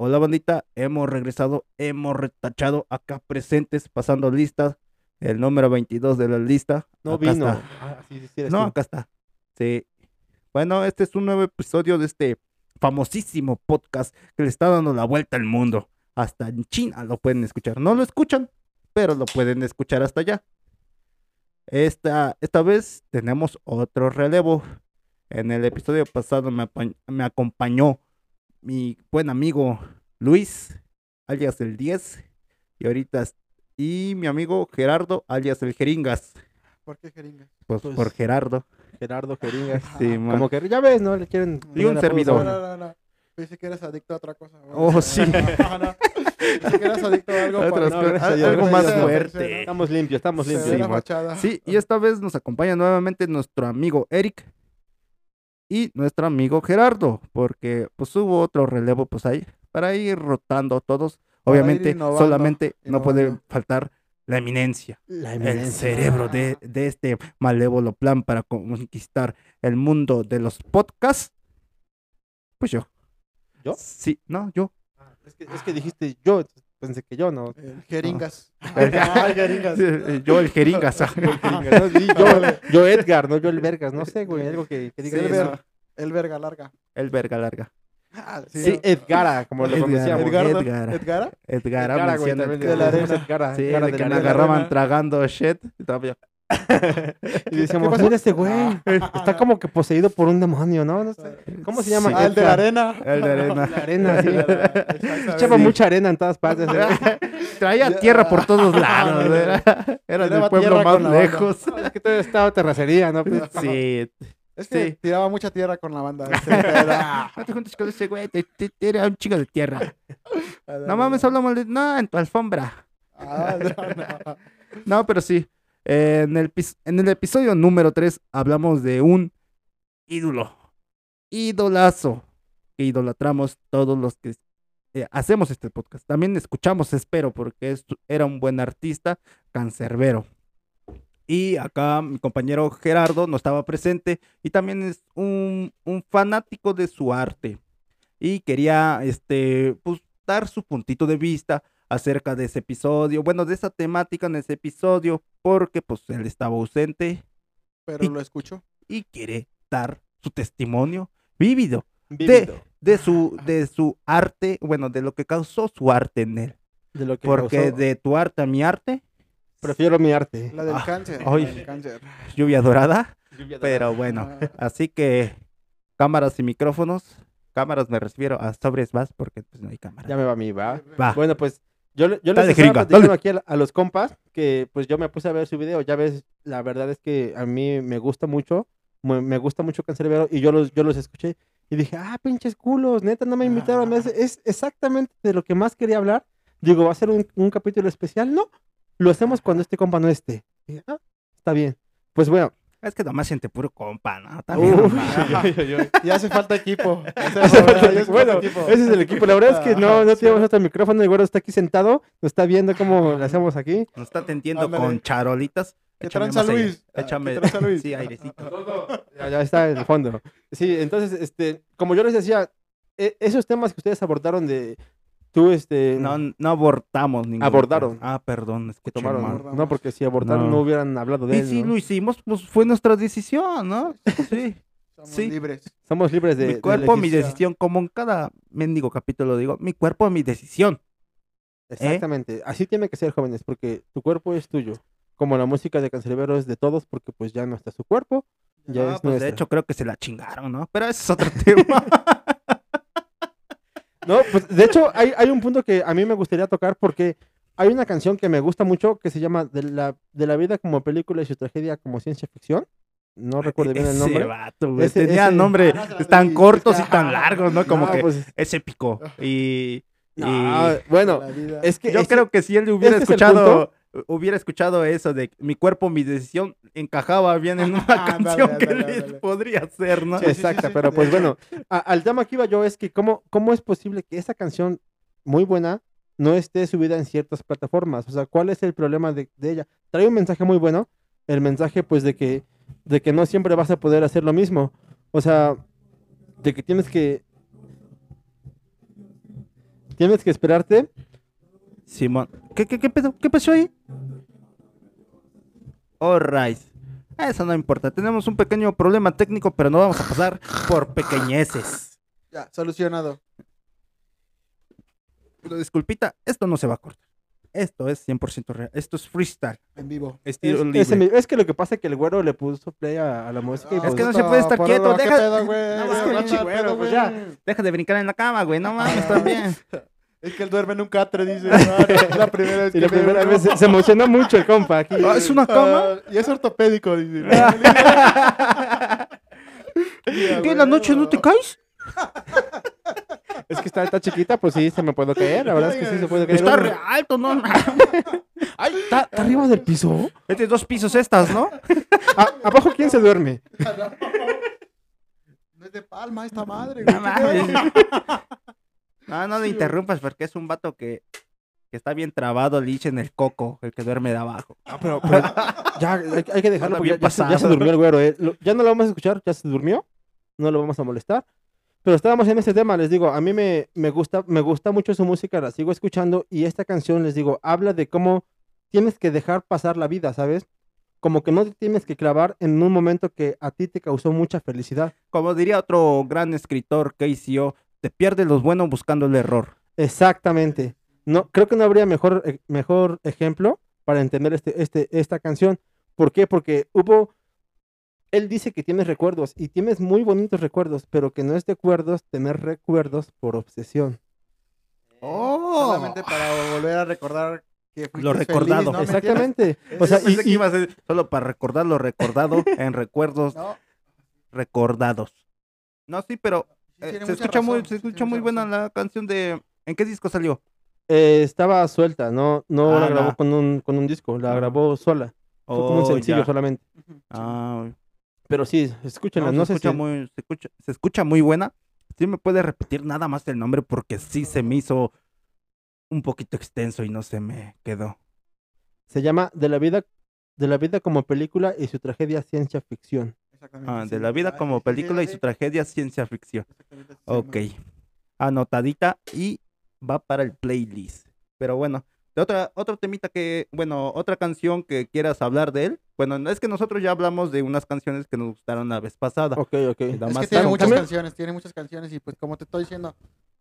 Hola bandita, hemos regresado, hemos retachado acá presentes, pasando listas, el número 22 de la lista. No Acá vino. Ah, sí, sí, sí, eres No, acá está. Sí. Bueno, este es un nuevo episodio de este famosísimo podcast que le está dando la vuelta al mundo. Hasta en China lo pueden escuchar. No lo escuchan, pero lo pueden escuchar hasta allá. Esta, esta vez tenemos otro relevo. En el episodio pasado me, me acompañó mi buen amigo Luis, alias el 10. Y ahorita, y mi amigo Gerardo, alias el Jeringas. ¿Por qué jeringa? Pues, Pues, por Gerardo. Gerardo Jeringas. Sí, man. Como que ya ves, ¿no? Le quieren. Y un servidor. No, no, no. Pensé que eras adicto a otra cosa. güey. Oh, sí. No, no. Pensé que eras adicto a algo. Otras para- cosas, algo más fuerte. Estamos limpios, estamos limpios. Sí, y esta vez nos acompaña nuevamente nuestro amigo Eric y nuestro amigo Gerardo, porque pues hubo otro relevo pues ahí para ir rotando todos. Obviamente, innovando, solamente no puede faltar la eminencia, La el cerebro de, de este malévolo plan para conquistar el mundo de los podcasts. Pues yo. ¿Yo? Sí, no, yo. Es que, es que dijiste yo, pensé que yo, ¿no? El jeringas. Ay, jeringas. Yo el jeringas. Jeringas, ¿no? Sí, yo, yo Edgar, no yo el Vergas, no sé, güey, algo que, que diga Sí, el ver- Ver- El verga larga. el verga larga. Ah, Sí, Edgara, como lo Edgar. pronunciamos. Edgardo. Edgar. ¿Edgara? Edgar, Edgara, güey, también de la arena. Edgara, Sí, Edgara de que agarraban tragando shit. Y decíamos, mira este güey, está como que poseído por un demonio, ¿no? No sé. ¿Cómo se llama? Sí. Ah, el de la arena. El de arena. La arena, sí. Echaba Sí. mucha arena en todas partes. ¿eh? Traía tierra por todos lados. Era, era del pueblo más lejos. Es que todo estaba terracería, ¿no? Pues, Sí. Es que Sí. tiraba mucha tierra con la banda. era- No te juntes con ese güey. Te, te- te era un chingo de tierra. No mames, hablamos de. No, en tu alfombra. Ah, no, no. No, pero sí. En, el, episodio número 3 hablamos de un ídolo. Idolazo. Que idolatramos todos los que eh, hacemos este podcast. También escuchamos, espero, porque era un buen artista, cancerbero. Y acá mi compañero Gerardo no estaba presente y también es un, un fanático de su arte. Y quería este, pues, dar su puntito de vista acerca de ese episodio, bueno, de esa temática en ese episodio, porque pues él estaba ausente Pero lo escucho. y quiere dar su testimonio vívido vívido. de su, de su arte, bueno, de lo que causó su arte en él. De lo que Porque causó. de tu arte a mi arte, Prefiero mi arte. La del Ah, cáncer. La del cáncer. lluvia dorada, pero bueno, Ah. así que cámaras y micrófonos, cámaras me refiero a sobres más porque pues no hay cámara. Ya me va a mí, va. Va. Bueno, pues yo, yo les estaba platicando aquí a, a los compas que pues yo me puse a ver su video. Ya ves, la verdad es que a mí me gusta mucho, me, me gusta mucho Cancerbero y yo los, yo los escuché y dije, ah, pinches culos, neta, no me invitaron. Es, es exactamente de lo que más quería hablar. Digo, ¿va a ser un, un capítulo especial? No, lo hacemos cuando este compa no esté. Y ah, está bien. Pues bueno. Es que nomás siente puro compa, ¿no? También. Ya hace falta equipo. Ya hace Hace falta- falta- ya hace bueno, equipo. ese es el equipo. La verdad es que no, no tenemos sí. otro micrófono. El güero está aquí sentado, nos está viendo cómo lo hacemos aquí. Nos está atendiendo Ándale. con charolitas. ¿Qué Échame tranza. Luis? Ah, Échame. ¿qué tranza, Luis? Sí, airecito. Ya, ya está en el fondo. Sí, entonces, este, como yo les decía, e- esos temas que ustedes abordaron de tú, este, No, no abortamos ningún. Abordaron. Ah, perdón, que escuché tomaron, mal. No, porque si abortaron no, No. hubieran hablado de Y él. si ¿no? lo hicimos, pues fue nuestra decisión, ¿no? Sí. Somos Sí. libres. Somos libres de. mi de cuerpo, mi elegir. decisión, como en cada mendigo capítulo digo, mi cuerpo, mi decisión. Exactamente. Así tiene que ser, jóvenes, porque tu cuerpo es tuyo. Como la música de Cancerbero es de todos, porque pues ya no está su cuerpo. Ya Ah, es pues de nuestra. hecho creo que se la chingaron, ¿no? Pero ese es otro tema. No, pues de hecho hay, hay un punto que a mí me gustaría tocar porque hay una canción que me gusta mucho que se llama De la, de la vida como película y su tragedia como ciencia ficción. No recuerdo bien el nombre. vato, güey, Ese- Tenía ese- nombre Ah, no, tan cortos y tan ah, largos, ¿no? Como No, que pues, es épico. Y, y no, bueno, es que yo ese- creo que si él hubiera escuchado, hubiera escuchado eso de mi cuerpo, mi decisión, encajaba bien en una Ándale, canción que ándale, le ándale. podría ser, ¿no? Sí, Exacto, sí, pero pues bueno, a- al tema que iba yo es que cómo, cómo es posible que esa canción muy buena no esté subida en ciertas plataformas. O sea, ¿cuál es el problema de, de ella? Trae un mensaje muy bueno, el mensaje pues de que, de que no siempre vas a poder hacer lo mismo. O sea, de que tienes que... Tienes que esperarte. Simón. ¿Qué, qué, qué, pedo? ¿Qué pasó ahí? Alright. Eso no importa. Tenemos un pequeño problema técnico, pero no vamos a pasar por pequeñeces. Ya, solucionado. Pero disculpita, esto no se va a cortar. Esto es 100% real. Esto es freestyle. En vivo. Estilo Es, libre. es que lo que pasa es que el güero le puso play a, a la música y Ah, pues, que no se puede estar quieto, algo, ¿qué deja- pedo, güey? No, es que pedo, pues ya. Deja de brincar en la cama, güey. No mames, Ah. también. Es que él duerme en un catre, dice. Ah, no, es la primera vez y la que primera vez se, se emocionó mucho el compa aquí. Ah, ¿Es una cama? Ah, y es ortopédico, dice. ¿Qué? ¿En la noche no te caes? Es que está, está chiquita, pues sí, se me puede caer. La verdad es que sí se puede caer. Está uno. re alto, ¿no? Ay, ¿está, está arriba del piso? Es de dos pisos estas, ¿no? ¿Abajo quién se duerme? No es de palma esta madre, güey. No, no le interrumpas porque es un vato que, que está bien trabado, lich en el coco, el que duerme de abajo. Ah, pero, pero ya hay, hay que dejarlo porque ya, bien ya se, ya se durmió el güero. eh. Lo- ya no lo vamos a escuchar, ya se durmió. No lo vamos a molestar. Pero estábamos en este tema, les digo, a mí me, me, gusta, me gusta mucho su música, la sigo escuchando y esta canción, les digo, habla de cómo tienes que dejar pasar la vida, ¿sabes? Como que no te tienes que clavar en un momento que a ti te causó mucha felicidad. Como diría otro gran escritor, KCO, te pierdes los buenos buscando el error. Exactamente. No, creo que no habría mejor, eh, mejor ejemplo para entender este, este, esta canción. ¿Por qué? Porque hubo. Él dice que tienes recuerdos y tienes muy bonitos recuerdos, pero que no es de acuerdos tener recuerdos por obsesión. ¡Oh! Solamente para volver a recordar que fuiste Lo recordado. feliz, ¿no? ¿Me Exactamente. O sea, Yo pensé y- que y- iba a ser solo para recordar lo recordado en recuerdos No, recordados. No, sí, pero eh, se escucha muy, se escucha muy buena razón. la canción de. ¿En qué disco salió? eh, estaba suelta, no, no Ah, la grabó no. con un, con un disco, la Ah. grabó sola. Fue como un Oh, sencillo ya. solamente. Ah, Pero sí, escúchenla, no, no, se, sé escucha si- muy, se, escucha, se escucha muy buena. Sí me puede repetir nada más el nombre porque sí se me hizo un poquito extenso y no se me quedó. se llama De la vida de la vida como película y su tragedia ciencia ficción. Exactamente, Ah, de la vida como película y su tragedia ciencia ficción. Ok. Anotadita y va para el playlist. Pero bueno, de otra, otro temita que, bueno, otra canción que quieras hablar de él. Bueno, no es que nosotros ya hablamos de unas canciones que nos gustaron la vez pasada. Ok, ok. Es que tiene tarde. muchas También- canciones, tiene muchas canciones y pues como te estoy diciendo,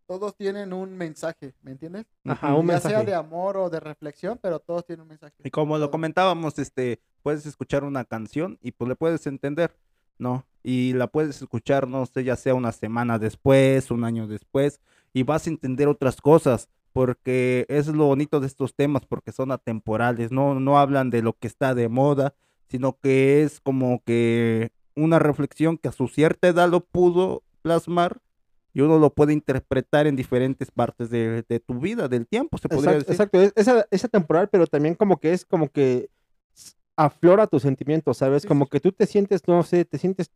todos tienen un mensaje, ¿me entiendes? Ajá, un ya sea mensaje. de amor o de reflexión, pero todos tienen un mensaje. Y como lo comentábamos, este, puedes escuchar una canción y pues le puedes entender, ¿no? Y la puedes escuchar, no sé, ya sea una semana después, un año después, y vas a entender otras cosas, porque es lo bonito de estos temas, porque son atemporales, no, no hablan de lo que está de moda, sino que es como que una reflexión que a su cierta edad lo pudo plasmar y uno lo puede interpretar en diferentes partes de, de tu vida, del tiempo, se podría Exacto, decir. exacto, es, esa, esa temporal, pero también como que es como que aflora tus sentimientos, ¿sabes? Sí, Como sí. que tú te sientes, no sé, te sientes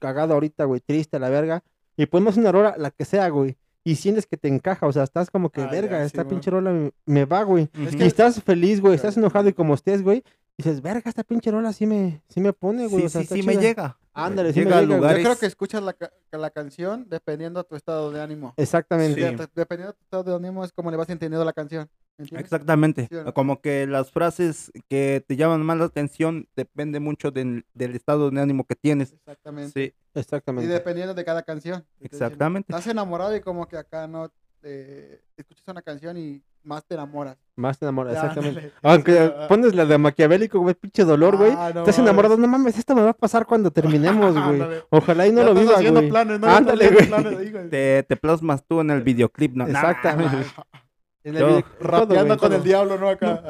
cagado ahorita, güey, triste a la verga, y ponemos una rola, la que sea, güey, y sientes que te encaja, o sea, estás como que, Ah, verga, sí, esta güey. pinche rola me, me va, güey. Es Ujú. Y que- estás feliz, güey, estás enojado y como estés, güey, dices, verga, esta pinche rola sí me, sí me pone, güey. Sí, o sea, sí, sí me chida". llega. Ándale, sí me llega a llega, lugares. Yo creo que escuchas la, la canción dependiendo de tu estado de ánimo. Exactamente. Sí. De- Dependiendo de tu estado de ánimo es como le vas entendiendo la canción. Exactamente. ¿Sí o no? Como que las frases que te llaman más la atención depende mucho del, del estado de ánimo que tienes. Exactamente. Sí, Y Exactamente. dependiendo de cada canción. Exactamente. Estás enamorado y como que acá no te escuchas una canción y más te enamoras. Más te enamoras, Ya, exactamente. ándale. Aunque pones la de maquiavélico, güey, pinche dolor, güey. Ah, no Estás enamorado, no mames, esto me va a pasar cuando terminemos, güey. Ojalá y no Ya lo viva, haciendo güey. planes, ¿no? Ándale, güey. Te, te plasmas tú en el videoclip, ¿no? Nah, Exactamente. En el video- todo, Rapeando güey, con todo. el diablo, ¿no? Acá.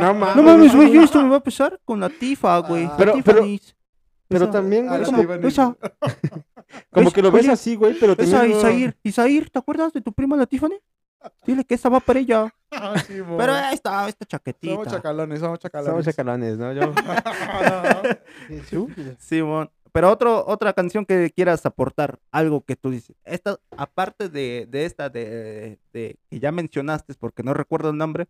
No mames. No mames, güey, esto me va a pesar con la tifa, güey. Ah. Pero- pero-. Pero Esa- también, güey, sí, como, esa- como que lo ves Oye, así, güey, pero Esa también... Isair, Isair, ¿te acuerdas de tu prima la Tiffany? Dile que esa va para ella. Ah, sí. Pero esta Somos chaquetita. chacalones, somos chacalones. Somos chacalones, ¿no? Yo... Sí, mon. Pero otro, otra canción que quieras aportar, algo que tú dices. Esta, aparte de, de esta de, de que ya mencionaste, porque no recuerdo el nombre.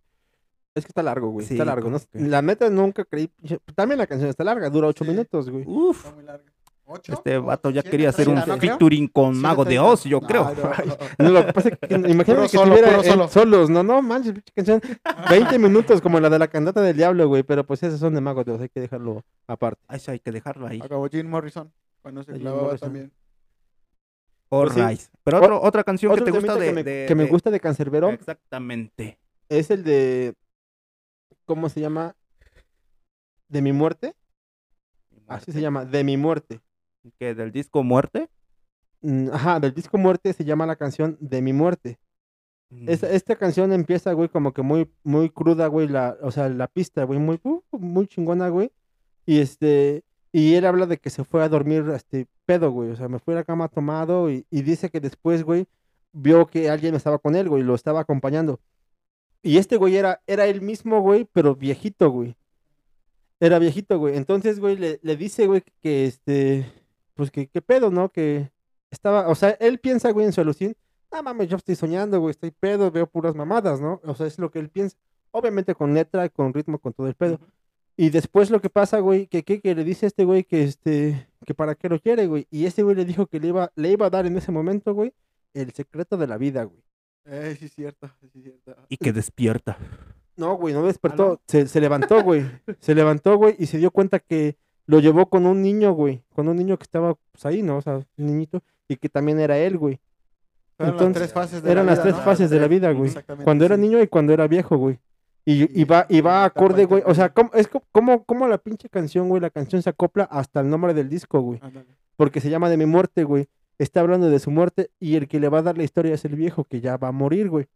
Es que está largo, güey. Sí, está largo. ¿no? como que- La neta nunca creí... También la canción está larga, dura ocho Sí. minutos, güey. Uf. Está muy larga. ¿Ocho? Este ¿O vato ya quería hacer un no creo? featuring con Mago de 7:30. Oz, yo No, creo. no, no. No, lo que pasa es que imagínate Puro que solo, estuviera solo. solos, no, no manches, canción. 20 minutos como la de la cantata del diablo, güey, pero pues esas son de Mago de Oz, hay que dejarlo aparte. Eso hay que dejarlo ahí. Acabó Jim Morrison. Cuando se clavaba también. All Pues sí. Pero otro- otra canción que te gusta de, que me, de- que me de- gusta de Cancerbero Exactamente. es el de ¿cómo se llama? De mi muerte, así se llama, de mi muerte. Que del disco Muerte. Mm, Ajá, del disco Muerte se llama la canción De mi muerte. Esta, esta canción empieza, güey, como que muy, muy cruda, güey, la, o sea, la pista, güey, muy, uh, muy chingona, güey. Y este, y él habla de que se fue a dormir, este, pedo, güey, o sea, me fui a la cama tomado y, y dice que después, güey, vio que alguien estaba con él, güey, lo estaba acompañando. Y este güey era, era el mismo, güey, pero viejito, güey. Era viejito, güey. Entonces, güey, le, le dice, güey, que este, pues que, qué pedo, ¿no? Que estaba, o sea, él piensa, güey, en su alucín, ah, mames, yo estoy soñando, güey, estoy pedo, veo puras mamadas, ¿no? O sea, es lo que él piensa. Obviamente con letra, con ritmo, con todo el pedo. Y después lo que pasa, güey, que, que, que le dice a este güey que este, que para qué lo quiere, güey. Y ese güey le dijo que le iba, le iba a dar en ese momento, güey, el secreto de la vida, güey. Eh, sí, es cierto. Sí, es cierto. Y que despierta. No, güey, no despertó. Se levantó, güey. se levantó, güey, y se dio cuenta que lo llevó con un niño, güey. Con un niño que estaba pues, ahí, ¿no? O sea, un niñito. Y que también era él, güey. Entonces, las tres fases de Eran la las vida, tres ¿no? fases de la vida, güey. Exactamente, Cuando era sí. niño y cuando era viejo, güey. Y, y Y- va, y va acorde, güey. O sea. ¿cómo, es co- como, como la pinche canción, güey. La canción se acopla hasta el nombre del disco, güey. Porque se llama De mi muerte, güey. Está hablando de su muerte y el que le va a dar la historia es el viejo que ya va a morir, güey.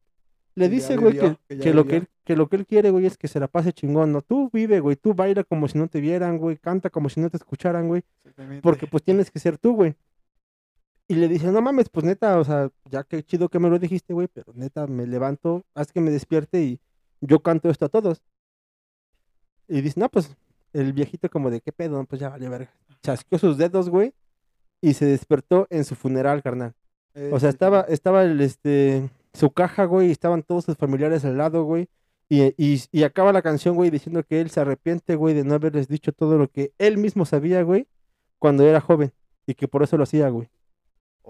Le dice, güey, que, que lo que, él, que lo que él quiere, güey, es que se la pase chingón, ¿no? Tú vive, güey. Tú baila como si no te vieran, güey. Canta como si no te escucharan, güey. Porque pues tienes que ser tú, güey. Y le dice, no mames, pues neta, o sea, ya que chido que me lo dijiste, güey, pero neta, me levanto, haz que me despierte y yo canto esto a todos. Y dice, no, pues, el viejito como de, ¿qué pedo? Pues ya vale verga. Chasqueó sus dedos, güey, y se despertó en su funeral, carnal. Eh, O sea, estaba, estaba el, este, su caja, güey, y estaban todos sus familiares al lado, güey. Y, y, y acaba la canción, güey, diciendo que él se arrepiente, güey, de no haberles dicho todo lo que él mismo sabía, güey, cuando era joven. Y que por eso lo hacía, güey.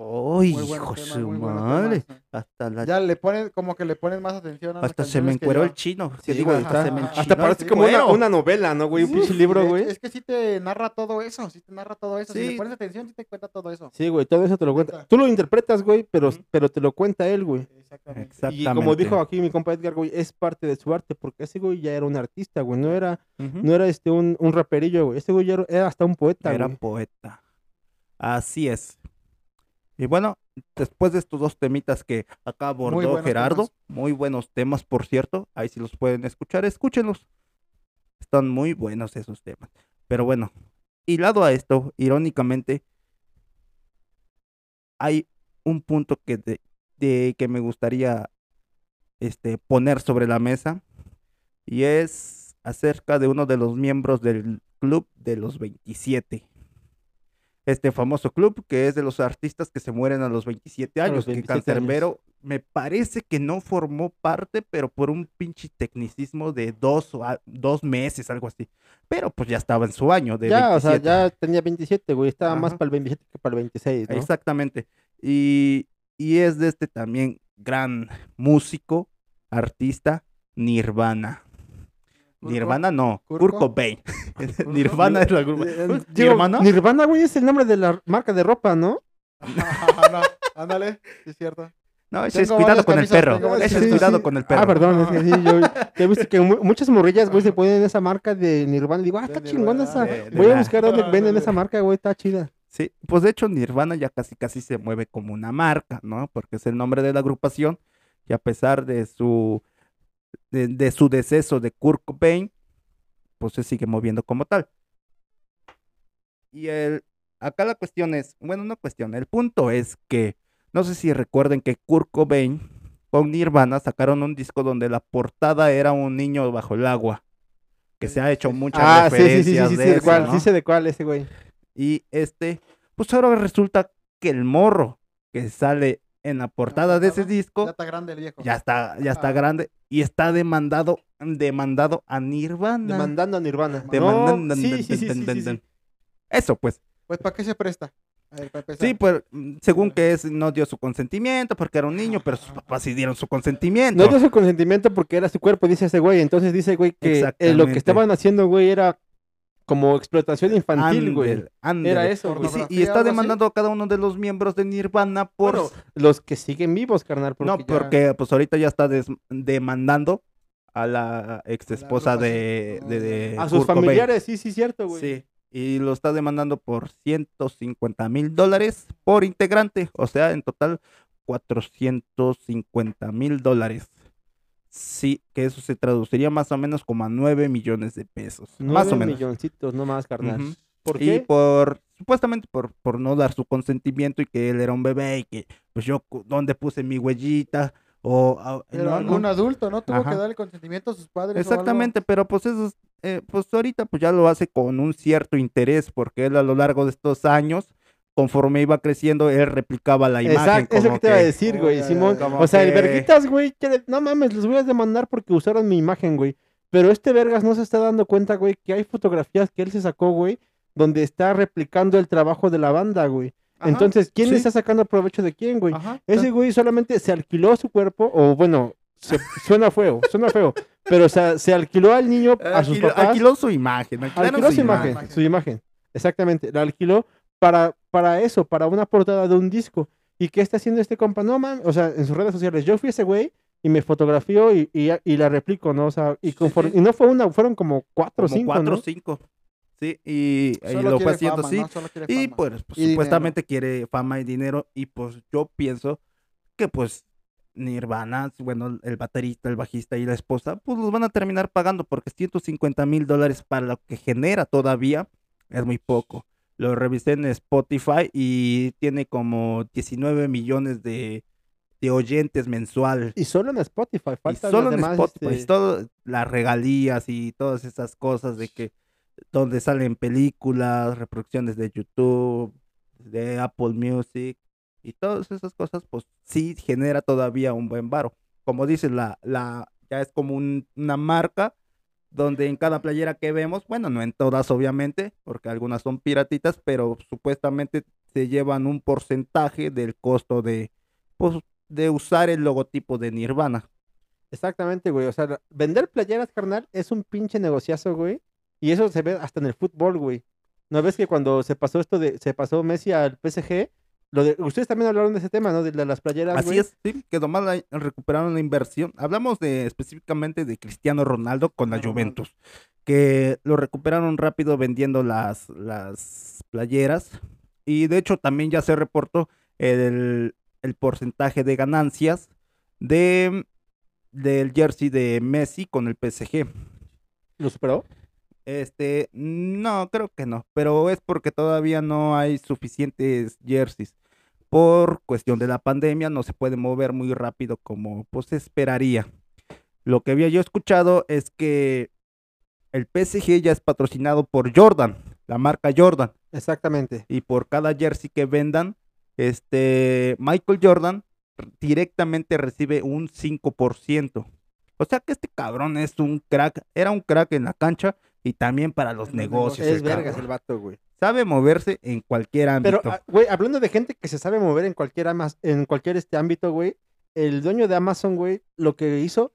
¡Ay, Muy hijo temas, su madre! Hasta la Ya le ponen, como que le ponen más atención a las Hasta se me encueró el chino. Sí, digo, hasta está- se me hasta parece como una, novela, ¿no, güey? Un pinche de libro, güey. Es que sí te narra todo eso, sí te narra todo eso. Si le pones atención, sí te cuenta todo eso. Sí, güey, todo eso te lo cuenta. Tú lo interpretas, güey, pero, pero te lo cuenta él, güey. Exactamente. Exactamente. Y como dijo aquí mi compa Edgar, güey, es parte de su arte, porque ese güey ya era un artista, güey, no era, no era este un, un raperillo, güey. Ese güey ya era, era hasta un poeta, Era güey. poeta. Así es. Y bueno, después de estos dos temitas que acá abordó Gerardo, temas. muy buenos temas, por cierto, ahí si los pueden escuchar, escúchenlos. Están muy buenos esos temas. Pero bueno, hilado a esto, irónicamente, hay un punto que, de, de- que me gustaría este, poner sobre la mesa y es acerca de uno de los miembros del club de los 27. Este famoso club que es de los artistas que se mueren a los 27 A años. los que 27 años. Cancerbero me parece que no formó parte, pero por un pinche tecnicismo de dos, o a- dos meses, algo así. Pero pues ya estaba en su año de Ya, o sea, 27. ya tenía 27, güey. Estaba más para el 27 que para el 26, ¿no? Exactamente. Y, y es de este también gran músico, artista, Nirvana. Nirvana no. Kurt Cobain. Nirvana es la grupo. Eh, digo, ¿Nirvana? Nirvana, güey, es el nombre de la marca de ropa, ¿no? no, ándale, sí es cierto. No, ese es cuidado con el perro. Ese es Sí, cuidado sí. con el perro. Ah, perdón, es que sí, yo he visto que mu- muchas morrillas, güey, se ponen esa marca de Nirvana. Y digo, ah, está chingona esa. Voy a la- buscar dónde venden esa marca, güey, está chida. Sí, pues de hecho Nirvana ya casi casi se mueve como una marca, ¿no? Porque es el nombre de la agrupación y a pesar de su de, de su deceso de Kurt Cobain, pues se sigue moviendo como tal. Y el acá la cuestión es, bueno, no cuestión, el punto es que no sé si recuerden que Kurt Cobain con Nirvana sacaron un disco donde la portada era un niño bajo el agua, que se ha hecho muchas Ah, sí, sí, sí, sí, referencias sí, de de eso, cuál, ¿no? sí sé de cuál ese güey. Y este, pues ahora resulta que el morro que sale en la portada de ese disco Ya está grande el viejo. ya está, ya está Ah. grande y está demandado, demandado a Nirvana. Demandando a Nirvana. Demandando- No, sí, sí, sí. Eso pues. Pues, ¿para qué se presta? A ver, para empezar. Sí, pues, según que es, no dio su consentimiento porque era un niño, pero sus papás sí dieron su consentimiento. No dio su consentimiento porque era su cuerpo, dice ese güey. Entonces dice, güey, que eh, lo que estaban haciendo, güey, era como explotación infantil, güey. Era eso, Y, sí, y ¿Pornografía, está así? demandando a cada uno de los miembros de Nirvana por... Bueno, los que siguen vivos, carnal. Porque no, ya- porque pues ahorita ya está des- demandando a la ex esposa de, de, de A sus Kurt Cobain. familiares, sí, sí, cierto, güey. Sí, y lo está demandando por 150 mil dólares por integrante, o sea, en total 450 mil dólares. Sí, que eso se traduciría más o menos como a 9 millones de pesos. más o menos. milloncitos, no más, carnal. ¿Por Y por, supuestamente por, por no dar su consentimiento y que él era un bebé y que, pues yo, ¿dónde puse mi huellita? O, ah, Pero no, algún no. adulto, ¿no? Tuvo Ajá. que dar el consentimiento a sus padres. o algo. Exactamente, pero pues eso, es, eh, pues ahorita pues ya lo hace con un cierto interés, porque él a lo largo de estos años, conforme iba creciendo, él replicaba la imagen. Exacto, eso como que te iba a decir, güey, Simón. O sea, el verguitas, güey, no mames, los voy a demandar porque usaron mi imagen, güey. Pero este vergas no se está dando cuenta, güey, que hay fotografías que él se sacó, güey, donde está replicando el trabajo de la banda, güey. Ajá, Entonces, ¿quién sí. está sacando provecho de quién, güey? Ajá, Ese güey solamente se alquiló su cuerpo, o bueno, se- suena feo, suena feo, pero o sea, se alquiló al niño, a sus alquiló, papás. alquiló su imagen. Alquiló su imagen, imagen. su imagen. Exactamente, la alquiló para, para eso, para una portada de un disco. ¿Y qué está haciendo este compa? No, man, o sea, en sus redes sociales, yo fui ese güey y me fotografió y, y, y la replico, ¿no? O sea, y, conforme- sí. y no fue una, fueron como cuatro o cinco, cuatro o ¿no? cinco. Sí, y, y lo fue haciendo así. ¿no? Y pues, pues, Y dinero. supuestamente quiere fama y dinero. Y pues yo pienso que pues Nirvana, bueno, el baterista, el bajista y la esposa, pues los van a terminar pagando porque 150 mil dólares para lo que genera todavía es muy poco. Lo revisé en Spotify y tiene como 19 millones de, de oyentes mensual. Y solo en Spotify, Y falta solo en Spotify, este, todo, las regalías y todas esas cosas de que donde salen películas, reproducciones de YouTube, de Apple Music y todas esas cosas, pues sí genera todavía un buen varo. Como dices, la, la, ya es como un- una marca donde en cada playera que vemos, bueno, no en todas obviamente, porque algunas son piratitas, pero supuestamente se llevan un porcentaje del costo de, pues, de usar el logotipo de Nirvana. Exactamente, güey. O sea, vender playeras, carnal, es un pinche negociazo, güey. Y eso se ve hasta en el fútbol, güey. ¿No ves que cuando se pasó esto de, se pasó Messi al PSG, lo de, ustedes también hablaron de ese tema, ¿no? De, la- las playeras, Así es, sí, que nomás la- recuperaron la inversión. Hablamos de específicamente de Cristiano Ronaldo con la. Juventus, que lo recuperaron rápido vendiendo las, las playeras. Y de hecho también ya se reportó el, el porcentaje de ganancias de, del jersey de Messi con el PSG. ¿Lo superó? Este, no, creo que no, pero es porque todavía no hay suficientes jerseys. Por cuestión de la pandemia no se puede mover muy rápido como pues se esperaría. Lo que había yo escuchado es que el PSG ya es patrocinado por Jordan, la marca Jordan, Exactamente. y por cada jersey que vendan, este Michael Jordan directamente recibe un 5%. O sea que este cabrón es un crack, era un crack en la cancha y también para los negocios. Es vergas cabrón. el vato, güey. Sabe moverse en cualquier ámbito. Pero, ah, güey, hablando de gente que se sabe mover en cualquier, amas- en cualquier este ámbito, güey, el dueño de Amazon, güey, lo que hizo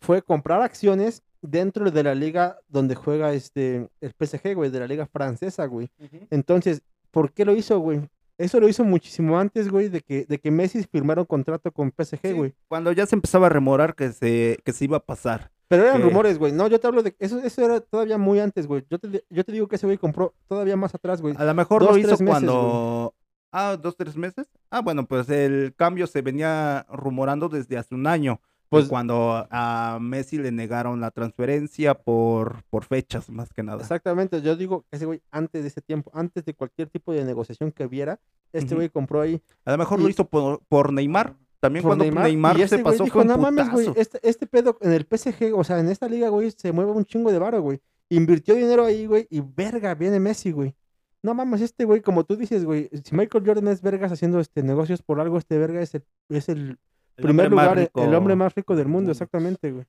fue comprar acciones dentro de la liga donde juega este el PSG, güey, de la liga francesa, güey. Entonces, ¿por qué lo hizo, güey? Eso lo hizo muchísimo antes, güey, de que, de que Messi firmara un contrato con PSG, Sí, güey. Cuando ya se empezaba a remorar que se, que se iba a pasar. Pero eran rumores, güey. No, yo te hablo de... Eso, eso era todavía muy antes, güey. Yo te, yo te digo que ese güey compró todavía más atrás, güey. A lo mejor Dos, lo hizo meses, cuando... Ah, dos, tres meses. Ah, bueno, pues el cambio se venía rumorando desde hace un año. Pues- cuando a Messi le negaron la transferencia por, por fechas, más que nada. Exactamente, yo digo que ese güey antes de ese tiempo, antes de cualquier tipo de negociación que viera, este güey compró ahí A lo mejor Y- lo hizo por, por Neymar. También cuando Neymar, Neymar, y se güey pasó dijo, un no mames, güey, putazo". este, este pedo en el PSG, o sea, en esta liga, güey, se mueve un chingo de varo, güey. Invirtió dinero ahí, güey, y verga, viene Messi, güey. No mames, este güey, como tú dices, güey, si Michael Jordan es vergas haciendo este negocios por algo, este verga es el, es el El primer lugar, el- rico el hombre más rico del mundo. exactamente, güey.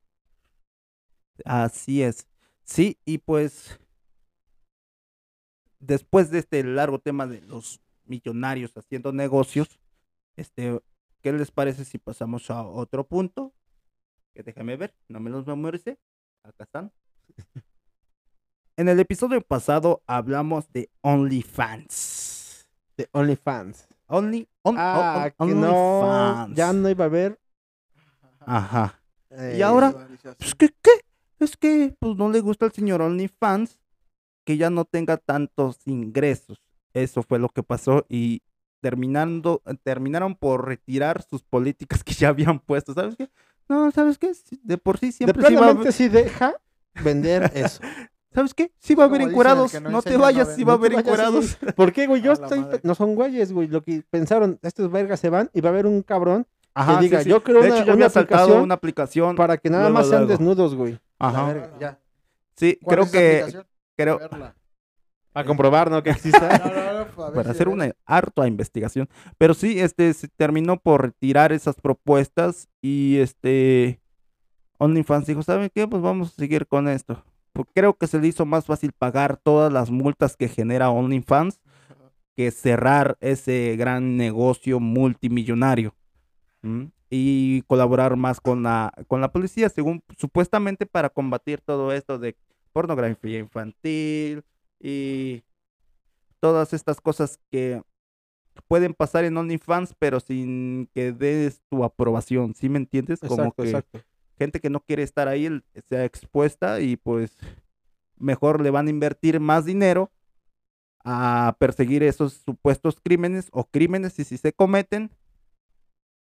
Así es. Sí, y pues después de este largo tema de los millonarios haciendo negocios, este, ¿qué les parece si pasamos a otro punto? Que déjame ver, no me los memoricé. Acá están. En el episodio pasado hablamos de OnlyFans. De OnlyFans. Only, on, Ah, on- que no, OnlyFans. ya no iba a haber. Ajá. eh, Y ahora. Pues, ¿qué, qué? Es que pues no le gusta al señor OnlyFans que ya no tenga tantos ingresos. Eso fue lo que pasó y terminando, terminaron por retirar sus políticas que ya habían puesto. ¿Sabes qué? No, ¿sabes qué? De por sí de siempre sí va sí deja vender eso. ¿Sabes qué? Sí va a haber que no No te no vayas, vende. sí va a No haber sí. ¿Por qué, güey? Yo estoy... madre. No son güeyes, güey. Lo que pensaron, estos vergas se van y va a haber un cabrón Ajá, que diga, sí, sí. yo creo De una, hecho, ya una aplicación una aplicación. para que nada luego, más sean luego. desnudos, güey. La Ajá. verga, ya. Sí, ¿Cuál creo es que creo. A comprobar, ¿no? Que exista. No, no, para hacer una harta investigación. Pero sí, este se terminó por retirar esas propuestas y este OnlyFans dijo, ¿saben qué? Pues vamos a seguir con esto. Pues creo que se le hizo más fácil pagar todas las multas que genera OnlyFans que cerrar ese gran negocio multimillonario. Y colaborar más con la, con la policía, según supuestamente para combatir todo esto de pornografía infantil y todas estas cosas que pueden pasar en OnlyFans, pero sin que des tu aprobación, ¿sí me entiendes? Como Exacto, que exacto. gente que no quiere estar ahí sea expuesta y pues mejor le van a invertir más dinero a perseguir esos supuestos crímenes o crímenes y si se cometen,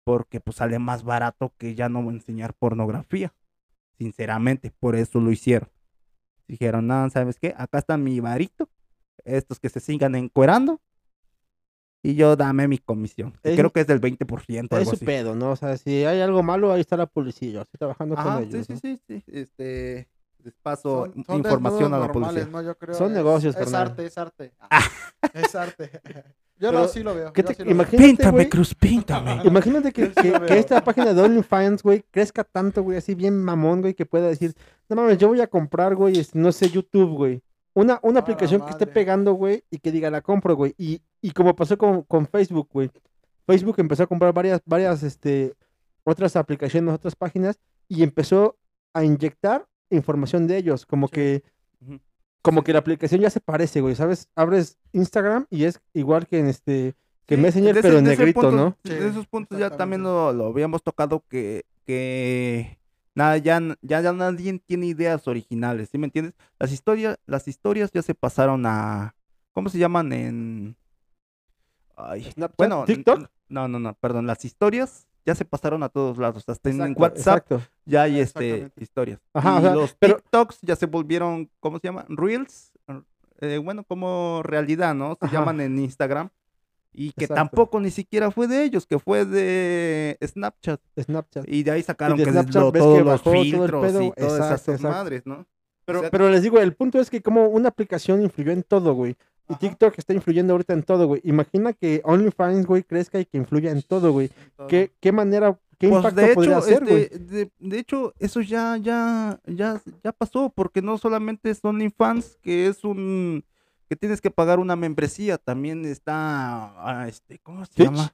porque pues sale más barato que ya no enseñar pornografía. Sinceramente, por eso lo hicieron. Dijeron, no, ¿sabes qué? Acá está mi varito. Estos que se sigan encuerando. Y yo dame mi comisión. que Es- Creo que es del 20%. Es Algo su así. pedo, ¿no? O sea, si hay algo malo, ahí está la policía. Yo estoy trabajando con sí, ellos. sí, ¿no? sí, sí. Este, les paso Son- son información a la normales, policía. ¿no? Yo creo. Son es- negocios, Es carnal. arte, es arte. Es arte. Yo Pero, no, sí lo veo. ¿qué yo te- sí lo imagínate, Píntame, güey. Cruz, píntame. Imagínate que, que- lo que esta página de OnlyFans, güey, crezca tanto, güey, así bien mamón, güey, que pueda decir, no mames, yo voy a comprar, güey, no sé, YouTube, güey. Una, una A la aplicación que esté pegando, güey, y que diga, la compro, güey. Y, y como pasó con, con Facebook, güey. Facebook empezó a comprar varias, varias, este, otras aplicaciones, otras páginas, y empezó a inyectar información de ellos, como Sí. que, como que la aplicación ya se parece, güey, ¿sabes? Abres Instagram y es igual que en este, que Sí, Messenger, ese- pero en negrito, punto- ¿no? De esos puntos ya también lo, lo habíamos tocado que, que nada, ya, ya, ya nadie tiene ideas originales, ¿sí me entiendes? Las historias, las historias ya se pasaron a, ¿cómo se llaman en? Ay, bueno, TikTok. No, no, no, perdón, las historias ya se pasaron a todos lados, hasta en Exacto, WhatsApp exacto. ya hay Ah, este historias. Ajá, o y sea, los pero- TikToks ya se volvieron, ¿cómo se llama? Reels, eh, bueno, como realidad, ¿no? Se Ajá. llaman en Instagram. Y que Exacto. tampoco ni siquiera fue de ellos, que fue de Snapchat. Snapchat. Y de ahí sacaron de que Snapchat que todos los bajó todo el filtros pedo, y todas esas exacto, madres, ¿no? Pero, O sea, pero les digo, el punto es que como una aplicación influyó en todo, güey. Y Ajá. TikTok está influyendo ahorita en todo, güey. Imagina que OnlyFans, güey, crezca y que influya en todo, güey. ¿Qué, qué manera, qué Pues impacto de podría hecho, hacer, güey? este, de, de hecho, eso ya, ya, ya, ya pasó, porque no solamente es OnlyFans, que es un, que tienes que pagar una membresía, también está, ah, este, ¿cómo se ¿Twitch? llama?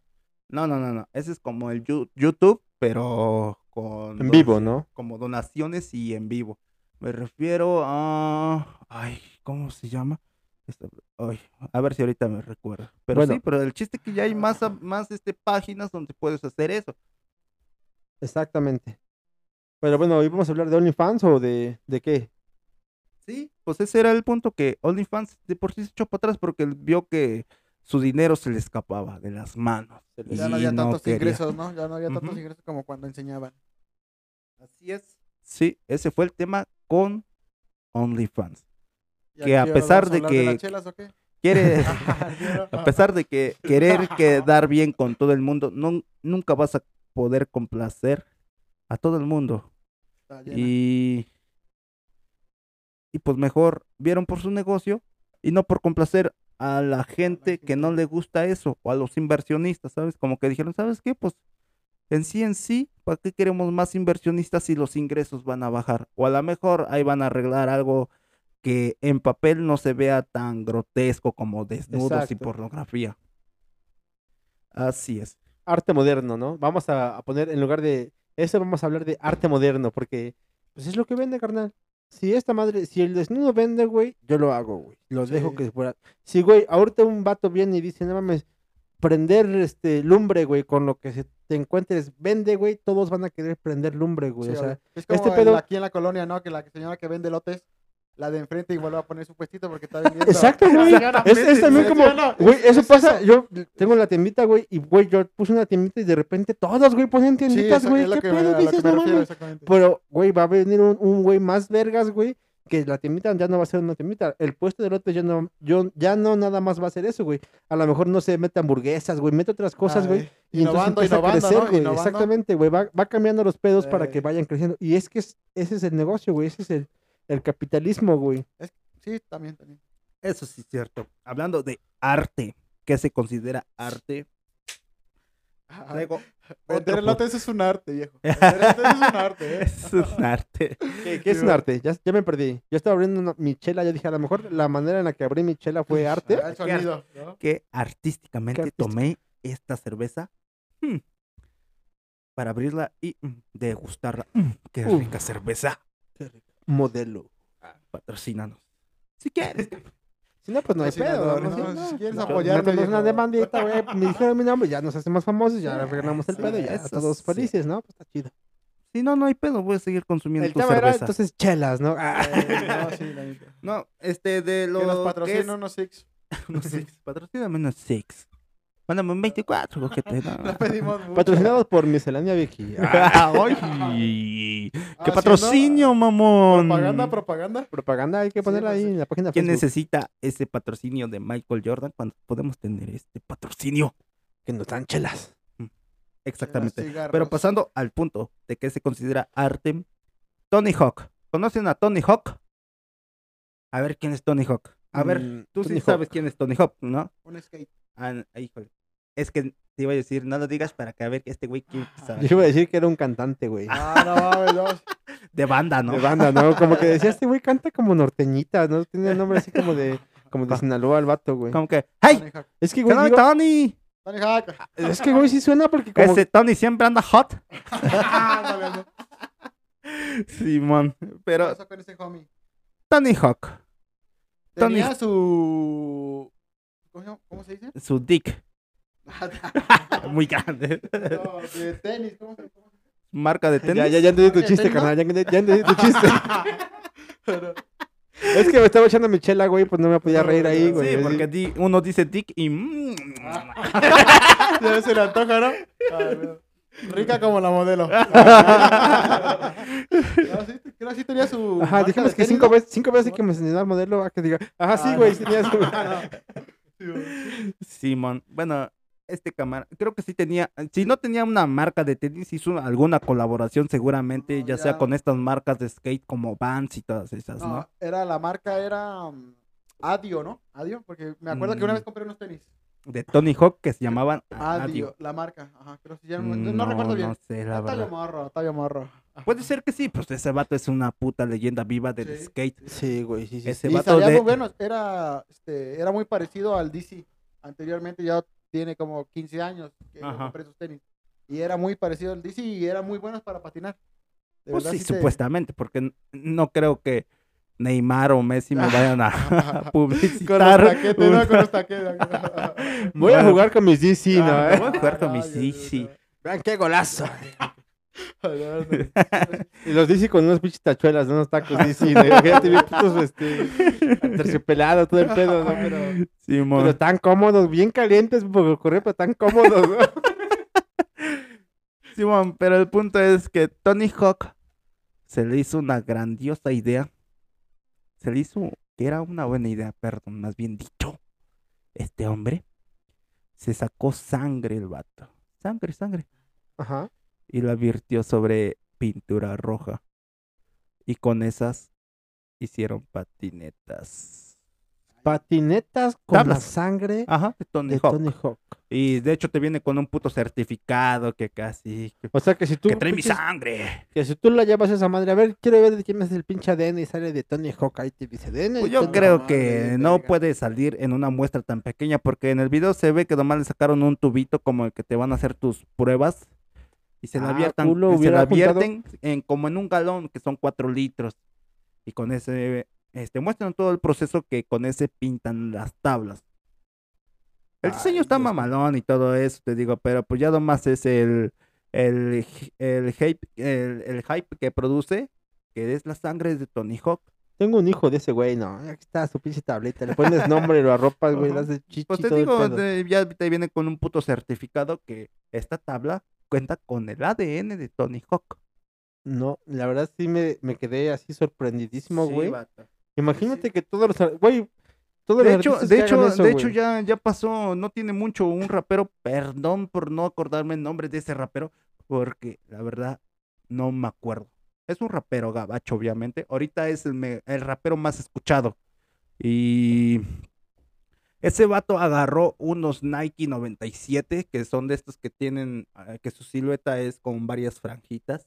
No, no, no, no, ese es como el YouTube, pero con En vivo, ¿no? como donaciones y en vivo. Me refiero a, ay, ¿cómo se llama? Esta- ay, a ver si ahorita me recuerdo. Pero Bueno. sí, pero el chiste es que ya hay más, a- más este, páginas donde puedes hacer eso. Exactamente. Pero bueno, ¿hoy vamos a hablar de OnlyFans o de, de qué? Sí, pues ese era el punto que OnlyFans de por sí se echó para atrás porque vio que su dinero se le escapaba de las manos. Ya no había tantos quería. ingresos, ¿no? Ya no había tantos ingresos como cuando enseñaban. Así es. Sí, ese fue el tema con OnlyFans. ¿Y Que a pesar de que- las chelas o qué? Quiere, ¿Sí o no? a pesar de que querer quedar bien con todo el mundo, no, nunca vas a poder complacer a todo el mundo. Y, y pues mejor vieron por su negocio y no por complacer a la gente que no le gusta eso o a los inversionistas, ¿sabes? Como que dijeron, ¿sabes qué? Pues en sí en sí, ¿para qué queremos más inversionistas si los ingresos van a bajar? O a lo mejor ahí van a arreglar algo que en papel no se vea tan grotesco como desnudos y pornografía. Así es. arte moderno, ¿no? Vamos a, a poner, en lugar de eso, vamos a hablar de arte moderno, porque pues es lo que vende, carnal. Si esta madre, si el desnudo vende, güey, yo lo hago, güey. Lo dejo que fuera. Si, güey, ahorita un vato viene y dice, no mames, prender este lumbre, güey, con lo que se te encuentres, vende, güey, todos van a querer prender lumbre, güey. Sí, o sea, es como este pedo- aquí en la colonia, ¿no? Que la señora que vende lotes, la de enfrente igual va a poner su puestito porque está vendiendo. Exacto, güey. Es, es también ¿Sí como, güey, eso Es pasa. Yo tengo la tiendita, güey, y, güey, yo puse una tiendita y de repente todos, güey, ponen tienditas, güey. ¿Qué pedo dices, no mames? Pero, güey, va a venir un, un güey más vergas, güey, que la tiendita ya no va a ser una tiendita. El puesto de lotes ya no, yo, ya no nada más va a ser eso, güey. A lo mejor no se mete hamburguesas, güey, mete otras cosas, güey. Y entonces Innovando, empieza a crecer, ¿no? güey. Innovando. Exactamente, güey. Va, va cambiando los pedos para que vayan creciendo. Y es que es- ese es el negocio, güey. Ese es el, el capitalismo, güey. Sí, también, también. Eso sí es cierto. Hablando de arte, ¿qué se considera arte? Ah, Traigo Vender elotes es un arte, viejo. Vender elotes es un arte, ¿eh? Es un arte. ¿Qué, qué es un arte? Ya, ya me perdí. Yo estaba abriendo una- mi chela. Yo dije, a lo mejor la manera en la que abrí mi chela fue arte. Ah, el sonido, ¿no? Que artísticamente Qué tomé esta cerveza mm, para abrirla y mm, degustarla. Mm, qué rica cerveza. Modelo. Patrocínanos. Si quieres. Si no, pues no hay pedo. Patrocinador, ¿no? ¿no? Sí, no. Si quieres No, apoyarme, métenos una viejo. demandita, güey. Me dijeron mi nombre, ya nos hacemos famosos, ya arreglamos el sí, pedo, ya eso todos sí. felices, ¿no? Pues está chido. Si no, no hay pedo. Voy a seguir consumiendo El tu tema era entonces chelas, ¿no? Ah. Eh, no, sí, la neta. No, este de lo Que nos patrocinen unos six. unos six. Patrocíname unos six. Mándame un 24, cojete. No. No pedimos mucho. Patrocinados por Miscelánea Vicky. ¡Ay! ¡Qué patrocinio, mamón! Propaganda, propaganda. Propaganda hay que ponerla pues, ahí en la página ¿Quién Facebook. necesita ese patrocinio de Michael Jordan cuando podemos tener este patrocinio? Que nos dan chelas. Exactamente. Cigarros. Pero pasando al punto de que se considera arte, Tony Hawk. ¿Conocen a Tony Hawk? A ver quién es Tony Hawk. A ver, Mm, tú Tony sí Hawk. sabes quién es Tony Hawk, ¿no? Un skate. Ah, híjole. Es que te iba a decir, no lo digas para que a ver que este güey quién sabe. Yo iba a decir que era un cantante, güey. Ah, no mames, no. De banda, ¿no? De banda, ¿no? Como que decía, este güey canta como norteñita, ¿no? Tiene el nombre así como de, como de Sinaloa el vato, güey. Como que, ¡hey! Tony. Es que, ¿Qué güey, digo, Tony? Tony Hawk. es que, güey, sí suena porque como... Ese Tony siempre anda hot. Simón. ¿Qué Pero pasó con ese homie? Tony Hawk, Tony- Tenía su... ¿Cómo se, llama? ¿Cómo se dice? su dick, muy grande. no, de tenis. ¿Cómo se cómo Marca de tenis. Ya, ya, ya entendí tu chiste, carnal. Ya, entendí- ya entendí tu chiste. Pero- es que me estaba echando mi chela, güey, pues no me podía reír ahí, güey. Sí, porque di- uno dice dick y... mm, Ya se le antoja, ¿no? Ay. Rica como la modelo. no, sí, creo que sí tenía su. Ajá, dijimos que cinco veces, cinco veces que me enseñó el modelo a que diga, ajá, sí, Ah, güey, tenía su... Simón. Bueno, este cámara, creo que sí tenía, si no tenía una marca de tenis, hizo alguna colaboración seguramente, No, ya sea con estas marcas de skate como Vans y todas esas, ¿no? No, era la marca, era um, Adio, ¿no? Adio, porque me acuerdo que una Mm. vez compré unos tenis. De Tony Hawk que se llamaban Adio, Adio. la marca. Ajá, creo que ya no, Mm, no recuerdo bien. No sé, la Ah, Tallo verdad. morro, tallo morro. Ajá. Puede ser que sí, pues ese vato es una puta leyenda viva del Sí. skate. Sí, güey, sí, sí. Ese Y vato salía de... muy bueno, era, este, era muy parecido al DC. Anteriormente ya tiene como 15 años que compré sus tenis. Y era muy parecido al DC y era muy buenos para patinar. De Pues verdad, sí, te- supuestamente, porque no creo que Neymar o Messi me vayan a Con los publicitar. taquetes, ¿no? Con los taquetes. Voy a jugar con mis DC, ¿no? Ah, eh? voy a jugar con mis DC. Vean qué golazo. Y los DC con unas pinches tachuelas, ¿no? unos tacos DC. Imagínate bien putos, este, todo el pedo, ¿no? Pero, pero tan cómodos, bien calientes por correr, pero tan cómodos, ¿no? Simón, pero el punto es que Tony Hawk se le hizo una grandiosa idea. Se le hizo que era una buena idea, perdón, más bien dicho. Este hombre se sacó sangre el vato. Sangre, sangre. Ajá. Y la virtió sobre pintura roja. Y con esas hicieron patinetas. Patinetas con la sangre Ajá, de Tony de Hawk. Tony Hawk. Y de hecho te viene con un puto certificado que casi... Que, O sea que si tú, que trae mi sangre. que si tú la llevas a esa madre, a ver, quiero ver de quién es el pinche ADN y sale de Tony Hawk, ahí te dice ADN. Pues yo Tony creo Hawk". que no verga. puede salir en una muestra tan pequeña porque en el video se ve que nomás le sacaron un tubito como el que te van a hacer tus pruebas y se la Ah, abiertan, culo, y se la juntado- vierten en, como en un galón que son cuatro litros y con ese este muestran todo el proceso que con ese pintan las tablas. El Ay, diseño está Dios mamalón y todo eso, te digo, pero pues ya nomás es el, el, el, hype, el, el hype que produce, que es la sangre de Tony Hawk. Tengo un hijo de ese güey, no. Aquí está su pinche tableta. Le pones nombre, lo arropas, güey, le haces chichi Pues te todo digo, ya te viene con un puto certificado que esta tabla cuenta con el ADN de Tony Hawk. No, la verdad sí me, me quedé así sorprendidísimo, güey. Imagínate que todos los... Güey, todos De los hecho, de hecho, eso, de hecho ya, ya pasó, no tiene mucho un rapero, perdón por no acordarme el nombre de ese rapero, porque la verdad no me acuerdo. Es un rapero gabacho, obviamente. Ahorita es el, me- el rapero más escuchado. Y ese vato agarró unos Nike 97, que son de estos que tienen, ah, que su silueta es con varias franjitas,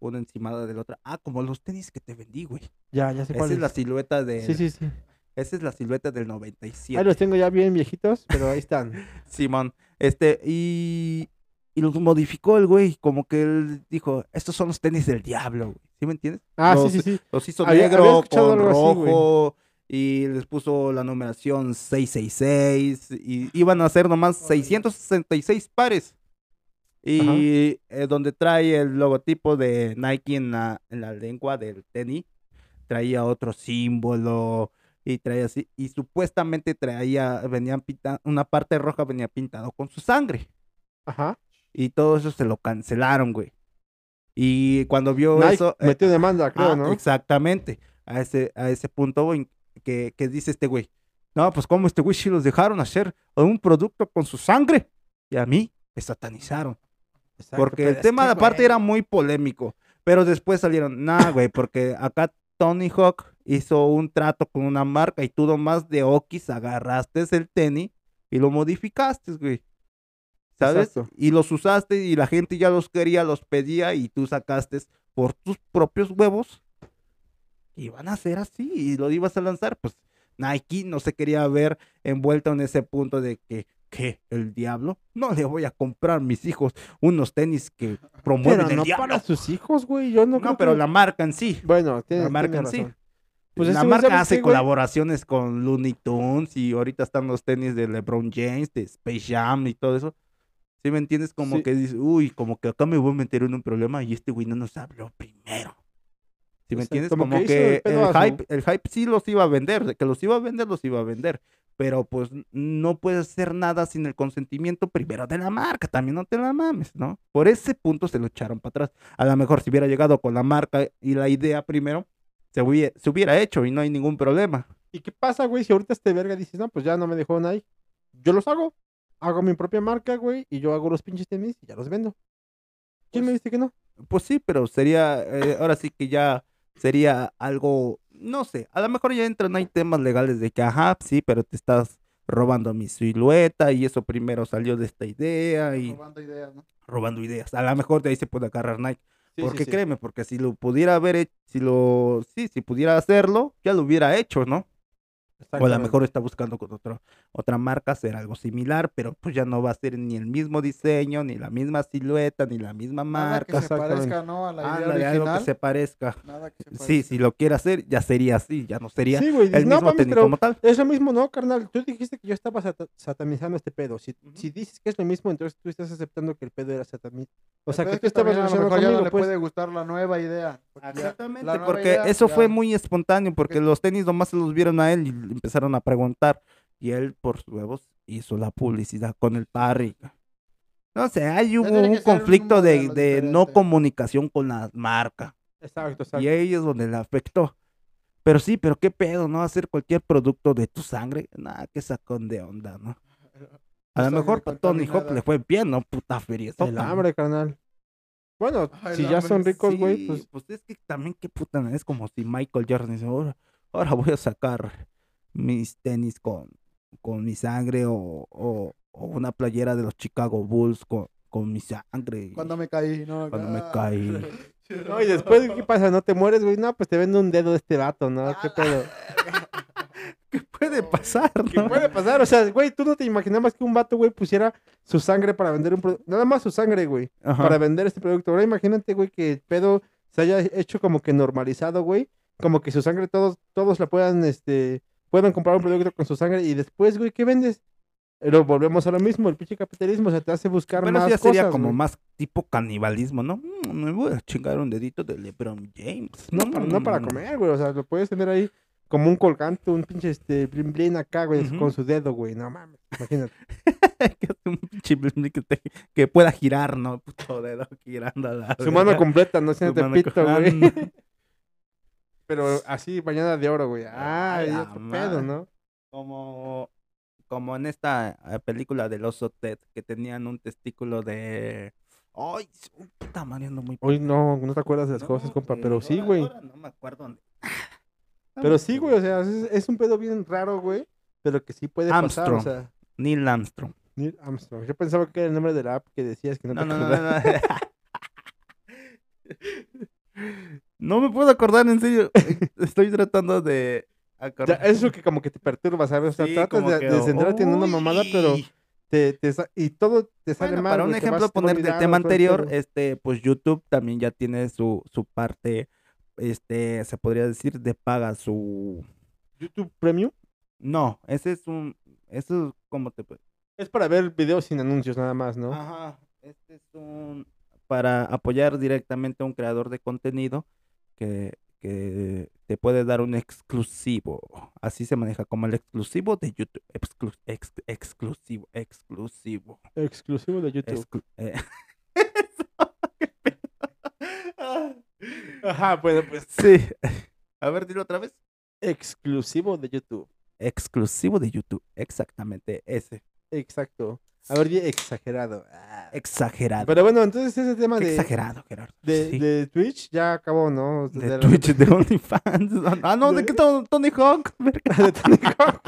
una encima de la otra. Ah, como los tenis que te vendí, güey. Ya, ya sé Esa cuál es es. la silueta de, Sí, sí, sí. esa es la silueta del 97. Ahí los tengo ya bien viejitos, pero ahí están. Simón, este, y, y los modificó el güey, como que él dijo, estos son los tenis del diablo, güey. ¿Sí me entiendes? Ah, los, sí, sí, sí. Los hizo negro con algo así, rojo y les puso la numeración 666 y iban a hacer nomás 666 pares. Y eh, donde trae el logotipo de Nike en la, en la lengua del tenis, traía otro símbolo y traía así. Y supuestamente traía, venían pinta, una parte roja venía pintado con su sangre. Ajá. Y todo eso se lo cancelaron, güey. Y cuando vio Nike eso. eh, metió demanda, creo, ah, ¿no? Exactamente. A ese, a ese punto güey, que, que dice este güey. No, pues como este güey sí los dejaron hacer un producto con su sangre. Y a mí me satanizaron. Exacto, Porque el tema de aparte era muy polémico. Pero después salieron, nah, güey, porque acá Tony Hawk hizo un trato con una marca y tú nomás de Okis agarraste el tenis y lo modificaste, güey. ¿Sabes? Exacto. Y los usaste y la gente ya los quería, los pedía y tú sacaste por tus propios huevos. Iban a ser así y lo ibas a lanzar. Pues Nike no se quería ver envuelto en ese punto de que, ¿qué? ¿El diablo? No le voy a comprar a mis hijos unos tenis que promueven Pero el no diablo. para sus hijos, güey. Yo no, No, creo pero que- la marca en sí. Bueno, tienes, la marca tienes en sí. razón. Pues la marca ¿sabes hace qué, colaboraciones con Looney Tunes y ahorita están los tenis de LeBron James, de Space Jam y todo eso. ¿Sí me entiendes? Como Sí. que dices, uy, como que acá me voy a meter en un problema y este güey no nos habló primero. ¿Sí me entiendes? como Como, que el hype, el hype sí los iba a vender, de que los iba a vender, los iba a vender. Pero pues no puedes hacer nada sin el consentimiento primero de la marca, también no te la mames, ¿no? Por ese punto se lo echaron para atrás. A lo mejor si hubiera llegado con la marca y la idea primero, se hubiera, se hubiera hecho y no hay ningún problema. ¿Y qué pasa, güey? Si ahorita este verga dices, no, pues ya no me dejó Nike. Yo los hago. Hago mi propia marca, güey, y yo hago los pinches tenis y ya los vendo. ¿Quién me dice que no? Pues sí, pero sería, eh, ahora sí que ya sería algo, no sé, a lo mejor ya entran, hay temas legales de que, ajá, sí, pero te estás robando mi silueta y eso primero salió de esta idea y Robando ideas, ¿no? robando ideas. A lo mejor de ahí se puede agarrar Nike. Sí, porque sí, sí. créeme, porque si lo pudiera haber hecho, si lo, sí, si pudiera hacerlo, ya lo hubiera hecho, ¿no? O a lo mejor está buscando con otro, otra marca hacer algo similar, pero pues ya no va a ser ni el mismo diseño, ni la misma silueta, ni la misma Nada que marca. se parezca, ¿no? A la idea Ándale, algo original. que se parezca. Nada que se Sí, si lo quiere hacer, ya sería así, ya no sería Sí, güey. dices, el no, mismo pero como tal. es lo mismo, ¿no, carnal? Tú dijiste que yo estaba sata- satanizando este pedo. Si, si dices que es lo mismo, entonces tú estás aceptando que el pedo era satanista. O sea, que tú estabas a lo mejor ya no conmigo, le pues. puede gustar la nueva idea. Exactamente, la porque idea eso ya- fue muy espontáneo, porque los tenis nomás se los vieron a él y le empezaron a preguntar. Y él, por sus huevos, hizo la publicidad con el Parry. No sé, hay hubo un conflicto de, no comunicación con la marca. Exacto, exacto. Y ahí es donde le afectó. Pero sí, pero qué pedo, ¿no? Hacer cualquier producto de tu sangre. Nada, que sacón de onda, ¿no? A lo mejor para Tony Hawk le fue bien, ¿no? Puta feria. El hambre, carnal. Bueno, Ay, si ya son ricos, güey, Sí, pues pues es que también qué puta, es como si Michael Jordan dice, ahora, ahora voy a sacar mis tenis con, con mi sangre o, o- o una playera de los Chicago Bulls con, con mi sangre. Cuando me caí, ¿no? Cuando me Ah. caí. No, y después, ¿qué pasa? ¿No te mueres, güey? No, pues te vende un dedo de este vato, ¿no? ¿Qué pedo? ¿Qué puede pasar? ¿Qué no? puede pasar? O sea, güey, tú no te imaginabas que un vato, güey, pusiera su sangre para vender un producto. Nada más su sangre, güey. Ajá. Para vender este producto. Ahora imagínate, güey, que el pedo se haya hecho como que normalizado, güey. Como que su sangre todos, todos la puedan, este, puedan comprar un producto con su sangre y después, güey, ¿qué vendes? Pero volvemos a lo mismo, el pinche capitalismo se te hace buscar Bueno, más eso ya sería cosas, como güey. más tipo canibalismo, ¿no? Mm, Me voy a chingar un dedito de LeBron James. No, para, no para Mm. comer, güey. O sea, lo puedes tener ahí como un colgante, un pinche este blin blin acá, güey, con su dedo, güey. No mames, imagínate. que un pinche blin que, te- que pueda girar, ¿no? Puto dedo girando la Su mano completa, no siente pito, güey. Pero así, mañana de oro, güey. Ah, pedo. ¿no? como, como en esta eh, película del oso Ted, que tenían un testículo de... Ay, puta madre, muy... Hoy no, no te acuerdas de las No, cosas, compa, pero sí, güey. No me acuerdo dónde. Pero sí, güey, o sea, es, es un pedo bien raro, güey. Pero que sí puede pasar, o Armstrong. sea. Neil Armstrong. Neil Armstrong. Yo pensaba que era el nombre de la app que decías que no, No, te no, no, no. No me puedo acordar, en serio. Estoy tratando de Ya, acordar. eso que como que te perturba, ¿sabes? O sea, Sí, tratas de, que, de centrarte en una mamada, pero te, te y todo te sale Bueno, mal. para un ejemplo, vas- te va poner del olvidando tema el anterior, este, pues YouTube también ya tiene su, su parte, este, se podría decir, de paga su... YouTube Premium No, ese es un, eso es como te... es para ver videos sin anuncios nada más, ¿no? Ajá, este es un... Para apoyar directamente a un creador de contenido que, que te puede dar un exclusivo. Así se maneja como el exclusivo de YouTube. Exclu- ex- exclusivo, exclusivo. Exclusivo de YouTube. exclu- eh. Eso, qué pedo. Ajá, bueno, pues Sí. A ver, dilo otra vez. exclusivo de YouTube. Exclusivo de YouTube. Exactamente, ese. Exacto. A ver, di exagerado. Ah. Exagerado. Pero bueno, entonces ese tema de, exagerado, Gerardo. de, Sí. de Twitch ya acabó, ¿no? De Twitch, de OnlyFans. Ah, no, ¿de De- qué Tony Tony Hawk? De Tony Hawk.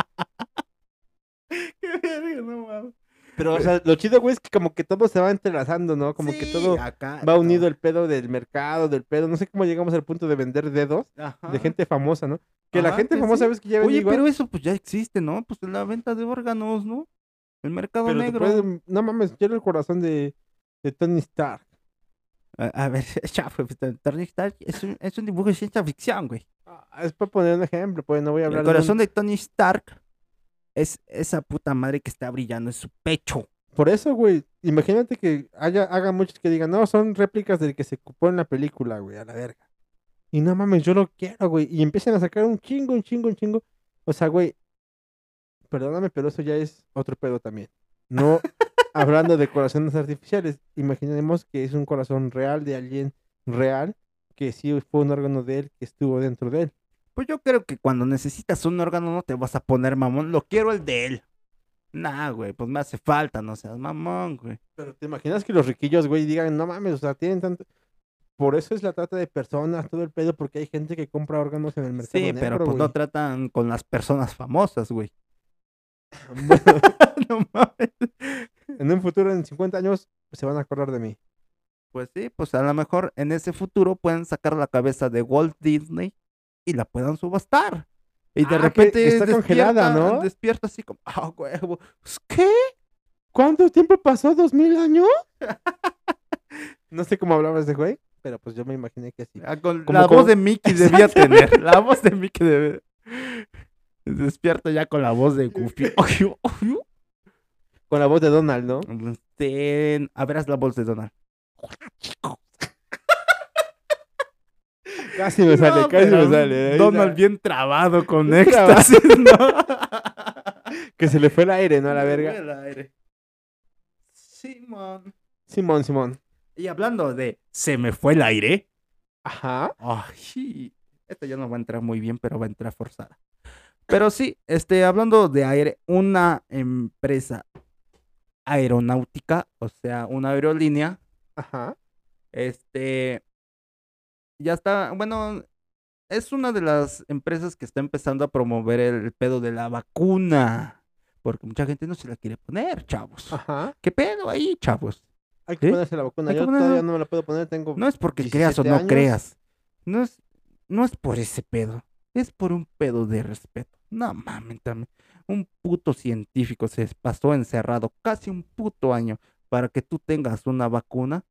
qué verga, no mames. Pero, o sea, lo chido, güey, es que como que todo se va entrelazando, ¿no? Como que todo acá, va unido el pedo del mercado, del pedo. No sé cómo llegamos al punto de vender dedos de gente famosa, ¿no? Que la gente que famosa, sí. ves que ya vende Oye, igual, pero eso pues ya existe, ¿no? Pues la venta de órganos, ¿no? El mercado pero negro. puedes- no mames, quiero el corazón de, de Tony Stark. A, a ver, ya, pues, Tony Stark es un, es un dibujo de ciencia ficción, güey. Ah, es para poner un ejemplo, pues no voy a hablar El de un- corazón de Tony Stark es esa puta madre que está brillando en su pecho. Por eso, güey, imagínate que haya, haga muchos que digan, no, son réplicas del que se ocupó en la película, güey, a la verga. Y no mames, yo lo quiero, güey. Y empiezan a sacar un chingo, un chingo, un chingo. O sea, güey, perdóname, pero eso ya es otro pedo también. No hablando de corazones artificiales. Imaginemos que es un corazón real de alguien real, que sí fue un órgano de él que estuvo dentro de él. Pues yo creo que cuando necesitas un órgano no te vas a poner mamón. Lo quiero el de él. Nah, güey, pues me hace falta, no seas mamón, güey. Pero te imaginas que los riquillos, güey, digan, no mames, o sea, tienen tanto. Por eso es la trata de personas, todo el pedo, porque hay gente que compra órganos en el mercado. Sí, pero pues no tratan con las personas famosas, güey. Bueno, no mames. en un futuro, en 50 años, se van a acordar de mí. Pues sí, pues a lo mejor en ese futuro pueden sacar la cabeza de Walt Disney y la puedan subastar. Y de Ah, repente está congelada, ¿no? Despierta así como, ah, huevo. Pues, ¿Qué? ¿Cuánto tiempo pasó? ¿Dos mil años? no sé cómo hablaba ese güey, pero pues yo me imaginé que sí. Ah, con- Como la voz de Mickey debía tener. La voz de Mickey debe. Despierta ya con la voz de Goofy. Ay, ay, Con la voz de Donald, ¿no? Ten- A ver, haz la voz de Donald. Casi me sale, No, casi me sale. Donald bien trabado con éxtasis, ¿no? Que se le fue el aire, ¿no? A la verga. El aire. Simón. Simón, Simón. Y hablando de se me fue el aire. Ajá. Ay, esta ya no va a entrar muy bien, pero va a entrar forzada. Pero sí, este, hablando de aire, una empresa aeronáutica, o sea, una aerolínea, Ajá. este, ya está, bueno, es una de las empresas que está empezando a promover el pedo de la vacuna. Porque mucha gente no se la quiere poner, chavos. Ajá. ¿Qué pedo ahí, chavos? Hay que ponerse la vacuna. Yo todavía no me la puedo poner. Tengo. No es porque creas o 17 no años. creas. No es, no es por ese pedo. Es por un pedo de respeto. No mames, también. Un puto científico se pasó encerrado casi un puto año para que tú tengas una vacuna.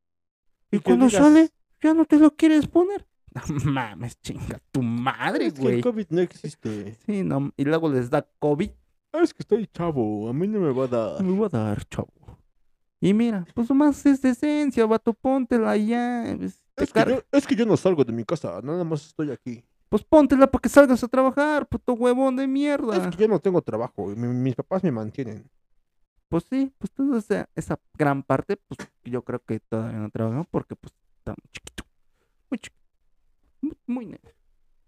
Y, Y cuando digas- sale, ya no te lo quieres poner. No mames, chinga tu madre, Es que güey. el COVID no existe. Sí, no, y luego les da COVID. Ah, es que estoy chavo. A mí no me va a dar. Me voy a dar, chavo. Y mira, pues nomás es decencia, vato, póntela ya. pues, Es que, yo, es que yo no salgo de mi casa. Nada más estoy aquí. Pues póntela para que salgas a trabajar, puto huevón de mierda. Es que yo no tengo trabajo. y mi- mis papás me mantienen. Pues sí, pues toda esa, esa gran parte, pues yo creo que todavía no trabajamos porque pues está muy chiquito. Muy chiquito. Muy.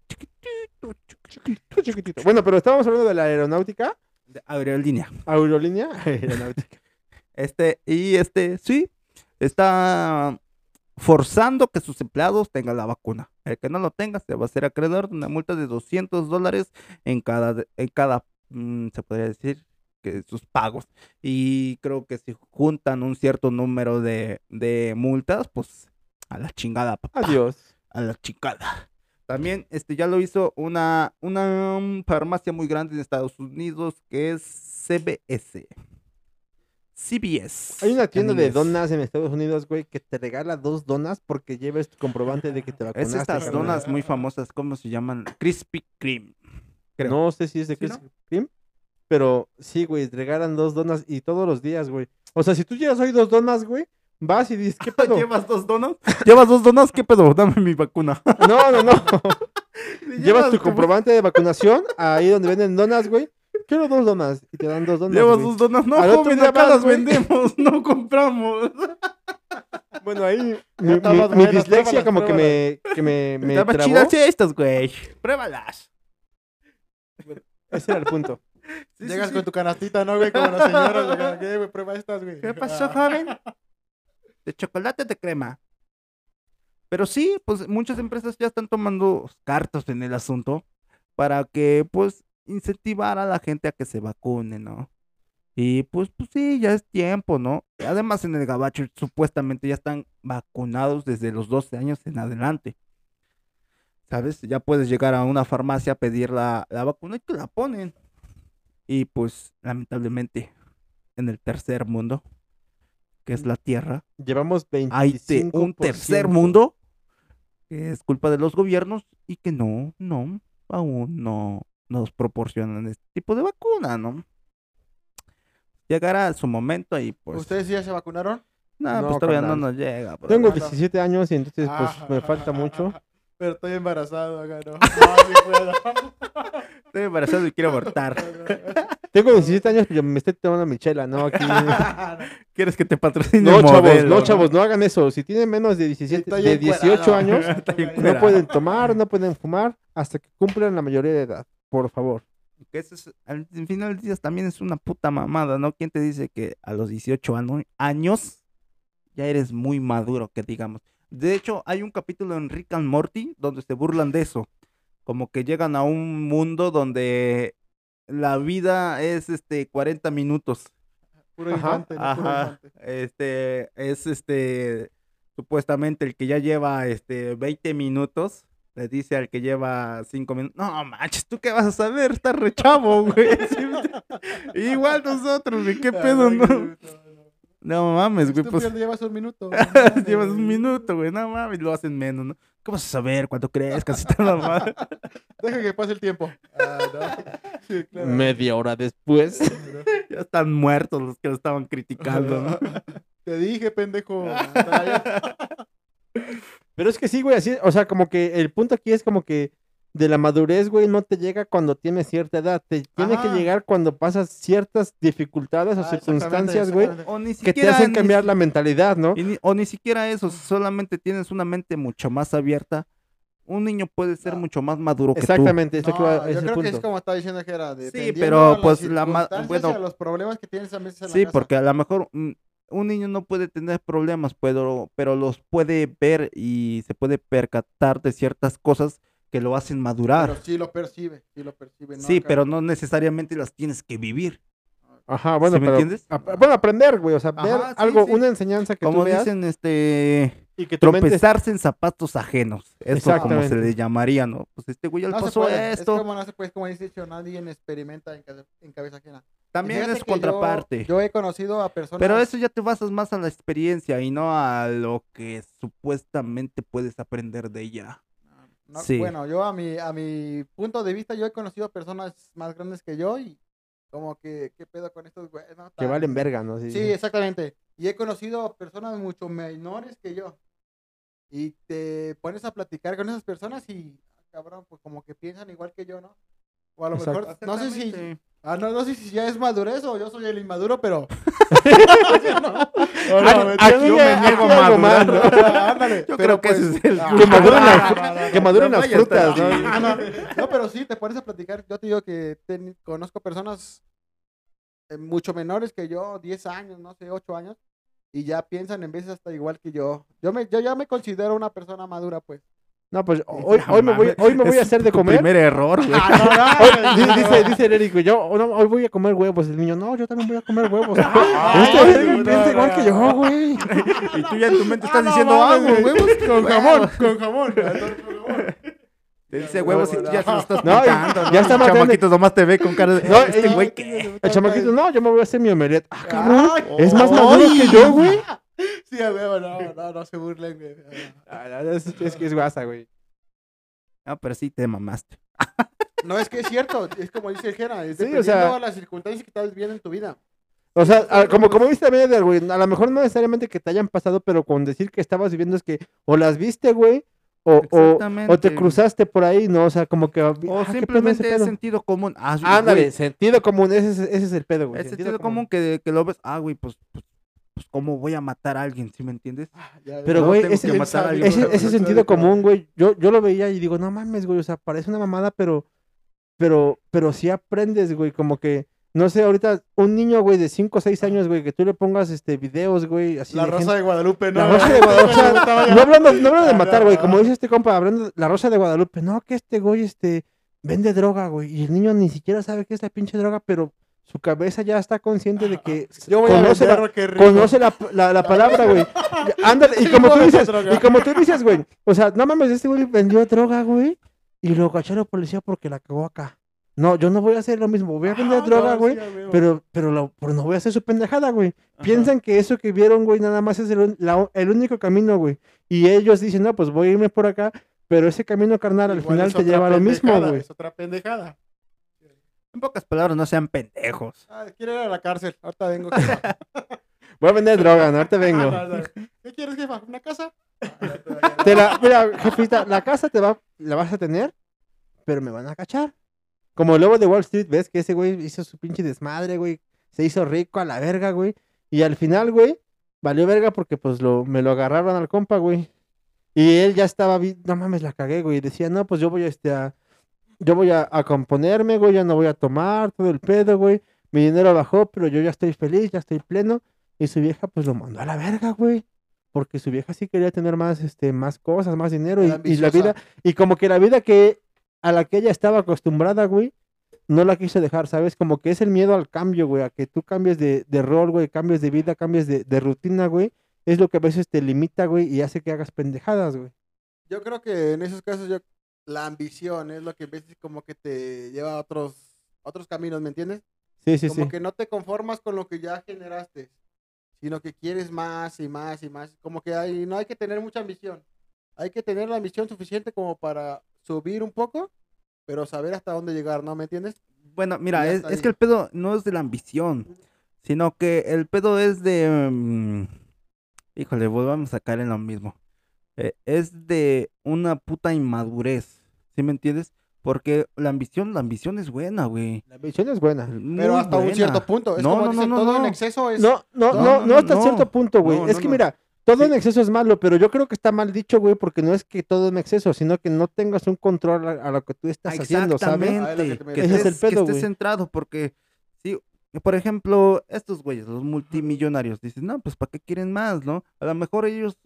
Chiquitito, chiquitito. Chiquitito. Bueno, pero estábamos hablando de la aeronáutica. De aerolínea. Aerolínea. Aeronáutica. Este, y este, sí, está forzando que sus empleados tengan la vacuna. El que no lo tenga se va a hacer acreedor de una multa de 200 dólares en cada, en cada, mm, se podría decir, que sus pagos. Y creo que si juntan un cierto número de, de multas, pues a la chingada, papá. Adiós. A la chingada. También este, ya lo hizo una, una mm, farmacia muy grande en Estados Unidos que es CBS. CBS. Hay una en tienda de donas en Estados Unidos, güey, que te regala dos donas porque lleves tu comprobante de que te Es vacunaste. estas carnal. donas muy famosas, ¿cómo se llaman? Krispy Kreme. creo. No sé si es de. Krispy Kreme, pero sí, güey, regalan dos donas y todos los días, güey. O sea, si tú llevas hoy dos donas, güey, vas y dices, ¿qué pedo? ¿Llevas dos donas? ¿Llevas dos donas? ¿Qué pedo? Dame mi vacuna. No, no, no. Llevas tu comprobante de vacunación ahí donde venden donas, güey. Quiero dos donas y te dan dos donas. Llevas güey. dos donas. No, joven, acá vas, las güey. vendemos, no compramos. Bueno, ahí mi, mi- mi dislexia pruébalas, como que me, que me, me Estaban trabó. chidas estas, güey. Pruébalas. Ese era el punto. Sí, sí, Llegas sí. con tu canastita, ¿no, güey? Como acá, ¿Qué, güey? Prueba estas, güey. ¿Qué pasó, Ah. joven? De chocolate de crema. Pero sí, pues muchas empresas ya están tomando cartas en el asunto para que, pues, incentivar a la gente a que se vacune, ¿no? Y pues, pues sí, ya es tiempo, ¿no? Además, en el Gabacho supuestamente ya están vacunados desde los 12 años en adelante. ¿Sabes? Ya puedes llegar a una farmacia a pedir la, la vacuna y te la ponen. Y pues, lamentablemente, en el tercer mundo, que es la Tierra, Llevamos 25%. hay un tercer mundo que es culpa de los gobiernos y que no, no, aún no nos proporcionan este tipo de vacuna, ¿no? Llegará su momento y pues, ¿Ustedes ya se vacunaron? nah, No, pues todavía no nos llega. bro. Tengo Ah, no. 17 años y entonces pues Ah, me falta mucho. Pero estoy embarazado acá, ¿no? No, sí puedo. Estoy embarazado y quiero abortar. Tengo 17 años pero me estoy tomando mi chela, ¿no? Aquí... ¿Quieres que te patrocine No, chavos, modelo, no, chavos, no hagan eso. Si tienen menos de 17, Estoy de 18 encuerado. años, No pueden tomar, no pueden fumar hasta que cumplan la mayoría de edad, por favor. Que eso es, al al final del día también es una puta mamada, ¿no? ¿Quién te dice que a los 18 ano- años ya eres muy maduro, que digamos? De hecho, hay un capítulo en Rick and Morty donde se burlan de eso. Como que llegan a un mundo donde la vida es este 40 minutos. Puro Ajá, infante, no puro Ajá. infante. Este es este supuestamente el que ya lleva este 20 minutos le dice al que lleva 5 minutos, no manches, ¿tú qué vas a saber? Estás re chavo, güey. Igual nosotros, güey, qué pedo, Ay, no. No, mames, güey, pues llevas un minuto. llevas un minuto, güey, no mames, lo hacen menos, ¿no? ¿Qué vas a saber cuando crezcas y tal, mamá? Deja que pase el tiempo. Ah, no. Sí, claro. Media hora después. Ya están muertos los que lo estaban criticando, ¿no? Te dije, pendejo. Pero es que sí, güey, así, o sea, como que el punto aquí es como que de la madurez, güey, no te llega cuando tienes cierta edad, te tiene que Ajá. llegar cuando pasas ciertas dificultades o Ah, circunstancias, güey, que te hacen cambiar la mentalidad, ¿no? ni- o ni siquiera eso, solamente tienes una mente mucho más abierta. Un niño puede ser No. mucho más maduro que tú. Exactamente, No, va- yo creo que es como está diciendo que era. dependiendo pero, pues, la bueno. los problemas que tienes a veces en la Sí, casa. porque a lo mejor mm, un niño no puede tener problemas, pero, pero los puede ver y se puede percatar de ciertas cosas que lo hacen madurar. Pero sí lo percibe, sí lo percibe. ¿no? sí, Acá- pero no necesariamente las tienes que vivir. Ajá, bueno, ¿Sí me pero, entiendes? bueno, aprender, güey, o sea, Ajá, ver sí, algo, sí. una enseñanza que Como tú veas dicen, este, y que tu mente tropezarse en zapatos ajenos. Eso como se le llamaría, ¿no? Pues este güey ya le No pasó puede, esto. Es como no se puede, como dice dicho, nadie experimenta en, cabe- en cabeza ajena. También fíjate es que yo- contraparte. Yo, he conocido a personas. Pero eso ya te basas más a la experiencia y no a lo que supuestamente puedes aprender de ella. No, Sí. Bueno, yo a mi, a mi punto de vista, yo he conocido personas más grandes que yo y como que, ¿qué pedo con estos güeyes? no? que valen verga, ¿no? Sí, exactamente. Y he conocido personas mucho menores que yo. Y te pones a platicar con esas personas y, cabrón, pues como que piensan igual que yo, ¿no? O a lo Exacto. mejor, no sé si. Ah, no, no sé si ya es madurez o yo soy el inmaduro, pero... Aquí yo me niego a algo más, madurar. ¿no? Ándale, Yo pero creo que ese pues- es el- Ah, Que maduren las, que maduren frutas, ¿no? no. No, pero sí, te pones a platicar. Yo te digo que ten- conozco personas eh, mucho menores que yo, 10 años, no sé, 8 años, y ya piensan en veces hasta igual que yo. Yo, me, yo ya me considero una persona madura, pues. No, pues hoy, No hoy me voy, hoy me voy a hacer de comer. primer error, güey. Ah, Hoy- di- dice, dice el Eric, yo no, hoy voy a comer huevos. El niño, no, yo también voy a comer huevos. Ay, este no, verga no, piensa no, igual no. que yo, güey. Y tú ya en tu mente estás Ah, no diciendo, ah, huevos Con jamón, con jamón. Te dice huevos y tú ya se lo estás No, ya está más grande. Chamaquitos nomás te ve con cara de, No, este güey, ¿qué? El chamaquito, no, yo me voy a hacer mi omelette. Ah, cabrón. Ay, es más maduro que yo, güey. Sí, a huevo, no, no, no se burlen, güey. Ah, no, Es, es que es guasa, güey. No, pero sí te mamaste. No, es que es cierto, es como dice el Jera, es Sí, o dependiendo sea- de las circunstancias que estás viviendo en tu vida. O sea, a- como, como viste también, Eder, güey, a lo mejor no necesariamente que te hayan pasado, pero con decir que estabas viviendo es que o las viste, güey, o, o, o te cruzaste por ahí, ¿no? O sea, como que... O ah, ¿qué pedo ese simplemente es sentido común. Ah, Ándale, güey, sentido común, ese, es- ese es el pedo, güey. Es sentido común que, que lo ves. Ah, güey, pues, pues, pues, ¿cómo voy a matar a alguien? ¿Sí me entiendes? Ya, Pero, güey, ese, que matar a alguien. ese, sentido común, güey, yo, yo lo veía y digo, no mames, güey, o sea, parece una mamada, pero, pero, pero sí aprendes, güey, como que, no sé, ahorita un niño, güey, de 5 o 6 años, güey, que tú le pongas, este, videos, güey, así La de Rosa gente- de Guadalupe, ¿no? La Rosa de Guadalupe, o sea, no hablando, no hablando de Ah, matar, güey, como dice este compa, hablando de la Rosa de Guadalupe, no, que este güey, este, vende droga, güey, y el niño ni siquiera sabe qué es la pinche droga, pero su cabeza ya está consciente de que Yo voy a conoce la, conoce la, la, la palabra, güey. Ándale, y como tú dices, y como tú dices, güey, o sea, no mames, este güey vendió droga, güey, y lo cachó la policía porque la cagó acá. No, yo no voy a hacer lo mismo, voy a vender Ah, droga, no, güey, sí, a pero, pero, lo- pero no voy a hacer su pendejada, güey. Piensan que eso que vieron, güey, nada más es el, un- la- el único camino, güey. Y ellos dicen, no, pues voy a irme por acá, pero ese camino carnal al Igual final te lleva a lo mismo, güey. Es otra pendejada. En pocas palabras, no sean pendejos. Ah, quiero ir a la cárcel. Ahorita vengo. jefa. Voy a vender droga, ¿no? ahorita vengo. Ah, no, no. ¿Qué quieres, jefa? ¿Una casa? Ah, te- la, mira, jefita, la casa te va, la vas a tener, pero me van a cachar. Como el lobo de Wall Street, ¿ves? Que ese güey hizo su pinche desmadre, güey. Se hizo rico a la verga, güey. Y al final, güey, valió verga porque pues lo, me lo agarraron al compa, güey. Y él ya estaba, no mames, la cagué, güey. Decía, no, pues yo voy a, este, a, yo voy a, a componerme, güey, ya no voy a tomar todo el pedo, güey. Mi dinero bajó, pero yo ya estoy feliz, ya estoy pleno. Y su vieja, pues lo mandó a la verga, güey. Porque su vieja sí quería tener más, este, más cosas, más dinero. Y, la vida, y como que la vida que a la que ella estaba acostumbrada, güey, no la quiso dejar, ¿sabes? Como que es el miedo al cambio, güey, a que tú cambies de, de rol, güey, cambies de vida, cambies de, de rutina, güey. Es lo que a veces te limita, güey, y hace que hagas pendejadas, güey. Yo creo que en esos casos yo la ambición es lo que a veces como que te lleva a otros otros caminos, ¿me entiendes? Sí, sí, como sí. que no te conformas con lo que ya generaste, sino que quieres más y más y más. Como que hay, no hay que tener mucha ambición. Hay que tener la ambición suficiente como para subir un poco, pero saber hasta dónde llegar, ¿no? ¿Me entiendes? Bueno, mira, es, es que el pedo no es de la ambición, sino que el pedo es de... mm, híjole, volvamos a caer en lo mismo. Eh, es de una puta inmadurez, ¿sí me entiendes? Porque la ambición, la ambición es buena, güey. La ambición es buena. Pero hasta un cierto punto. Es No, como no, dicen, no, no, todo en no. exceso es... No, no, No, no, no, no, hasta no. cierto punto, güey. No, es no, que no. mira, todo en exceso es malo, pero yo creo que está mal dicho, güey, porque no es que todo en exceso, sino que no tengas un control a, a lo que tú estás haciendo, ¿sabes? Es que Exactamente. te me Que es estés, el pedo, que estés güey. centrado, porque, sí, por ejemplo, estos güeyes, los multimillonarios, dicen, no, pues, ¿para qué quieren más, no? A lo mejor ellos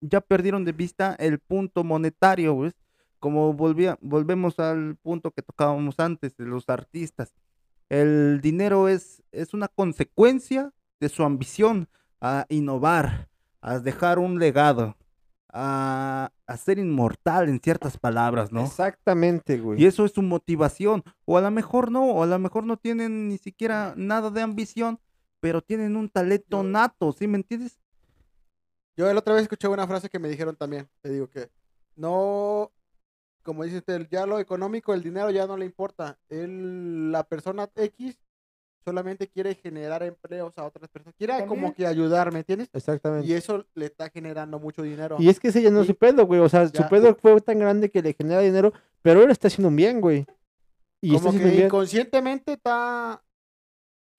ya perdieron de vista el punto monetario, güey. como volvía, volvemos al punto que tocábamos antes de los artistas. El dinero es, es una consecuencia de su ambición a innovar, a dejar un legado, a, a ser inmortal en ciertas palabras, ¿no? Exactamente, güey. Y eso es su motivación. O a lo mejor no, o a lo mejor no tienen ni siquiera nada de ambición, pero tienen un talento nato, ¿sí me entiendes? Yo la otra vez escuché una frase que me dijeron también. Te digo que no, como dice usted, ya lo económico, el dinero ya no le importa. Él, la persona X solamente quiere generar empleos a otras personas. Quiere como que ayudar, ¿me entiendes? Exactamente. Y eso le está generando mucho dinero. Y es que ese ya no es su pedo, güey. O sea, su pedo fue tan grande que le genera dinero, pero él está haciendo un bien, güey. Y como que bien. inconscientemente está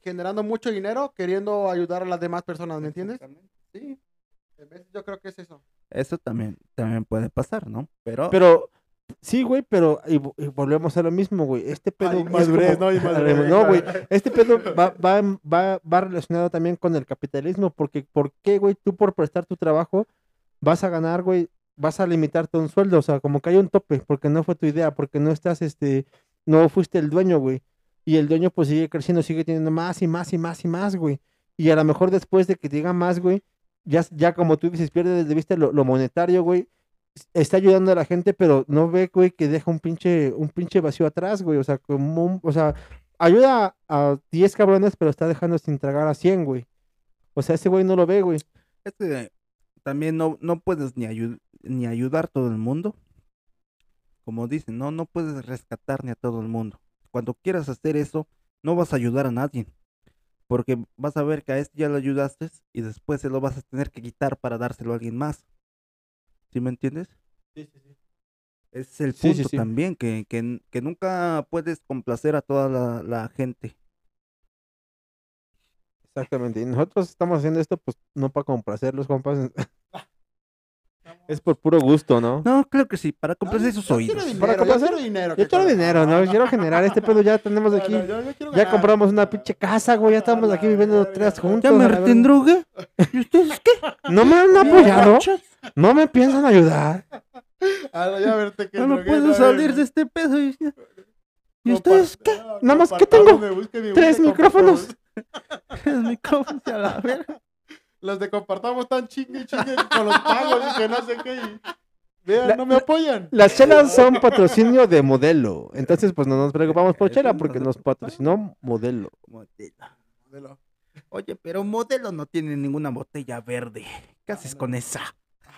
generando mucho dinero queriendo ayudar a las demás personas, ¿me entiendes? Sí. Yo creo que es eso. Eso también, también puede pasar, ¿no? Pero, Pero, sí, güey, pero y, vo- y volvemos a lo mismo, güey. Este pedo Ay, es madurez, como- ¿no? Y madurez. No, güey. Este pedo va, va, va, va relacionado también con el capitalismo, porque ¿por qué, güey, tú por prestar tu trabajo vas a ganar, güey, vas a limitarte a un sueldo? O sea, como que hay un tope, porque no fue tu idea, porque no estás, este, no fuiste el dueño, güey. Y el dueño pues sigue creciendo, sigue teniendo más y más y más y más, güey. Y a lo mejor después de que te diga más, güey, ya, ya como tú dices, pierde de vista lo, monetario, güey. Está ayudando a la gente, pero no ve, güey, que deja un pinche, un pinche vacío atrás, güey. O sea, como un- o sea, ayuda a 10 cabrones, pero está dejando sin tragar a 100, güey. O sea, ese güey no lo ve, güey. es que también no, no puedes ni, ayu- ni ayudar todo el mundo. Como dicen, no, no puedes rescatar ni a todo el mundo. Cuando quieras hacer eso, no vas a ayudar a nadie. Porque vas a ver que a este ya lo ayudaste y después se lo vas a tener que quitar para dárselo a alguien más. ¿Sí me entiendes? Ese es el Sí, sí, punto sí. también, que, que, nunca puedes complacer a toda la, la gente. Exactamente. Y nosotros estamos haciendo esto, pues, no para complacerlos, compas. es por puro gusto, ¿no? No, claro que sí, para complacer Yo sus quiero oídos. dinero, Para quiero dinero. Yo quiero dinero, ¿no? Quiero generar este pedo. Ya tenemos No, aquí. no, yo- yo quiero Ya compramos una pinche casa, güey. Ya estamos aquí viviendo tres juntos. ¿Ya me retendrogué? ¿Y ustedes qué? No me han apoyado. No me piensan ayudar. Ah, no, ya verte que No me drogué, puedo salir de este pedo. ¿Y, ¿y Compart- ustedes qué? Nada más, ¿qué tengo? Tres micrófonos. compartamos. El micrófono a la verga. Los de compartamos tan chingue y chingue con los pagos y que no sé qué. y- Vean, La- no me apoyan. Las chelas son patrocinio de modelo. Entonces, pues no nos preocupamos por chela porque nos patrocinó modelo. Modelo. Oye, pero modelo no tiene ninguna botella verde. ¿Qué haces con esa?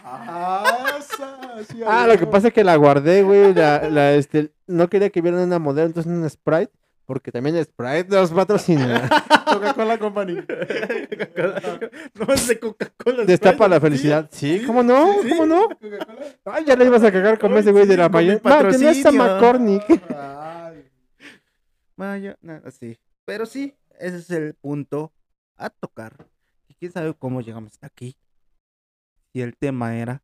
Ah, esa, sí, Ah, lo que pasa es que la guardé, güey. La, la, este, no quería que vieran una modelo, entonces un Sprite. Porque también Sprite nos patrocina. Coca-Cola Company. No es de Coca-Cola. Destapa la felicidad. Sí, ¿cómo no? Sí, ¿Cómo no? Ay, ya le ibas a cagar con ese güey de la mayor. Mayonesa patrocinio. McCormick. Ay, Maya, nada, sí. Pero sí, ese es el punto a tocar. Y quién sabe cómo llegamos hasta aquí. Si el tema era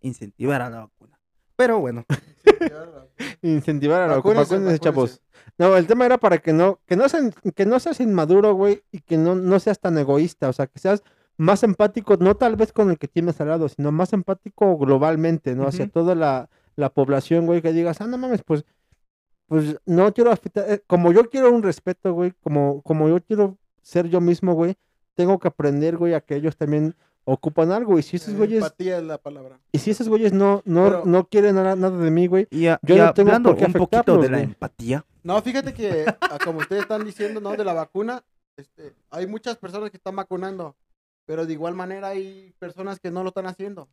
incentivar a la vacuna. Pero bueno, Incentivar a la de chavos. No, el tema era para que no, que no sean, que no seas inmaduro, güey, y que no, no seas tan egoísta, o sea, que seas más empático, no tal vez con el que tienes al lado, sino más empático globalmente, ¿no? Hacia toda la, la población, güey, que digas, ah, no mames, pues, pues no quiero afectar, eh, como yo quiero un respeto, güey, como, como yo quiero ser yo mismo, güey, tengo que aprender, güey, a que ellos también ocupan algo, y si esos güeyes, Empatía es la palabra. y si esos güeyes no, no, Pero- no quieren nada, nada de mí, güey, y, a- Yo y no tengo hablando por qué un poquito de la güey. empatía. No, fíjate que, ah, como ustedes están diciendo, ¿no? De la vacuna, este, hay muchas personas que están vacunando, pero de igual manera hay personas que no lo están haciendo.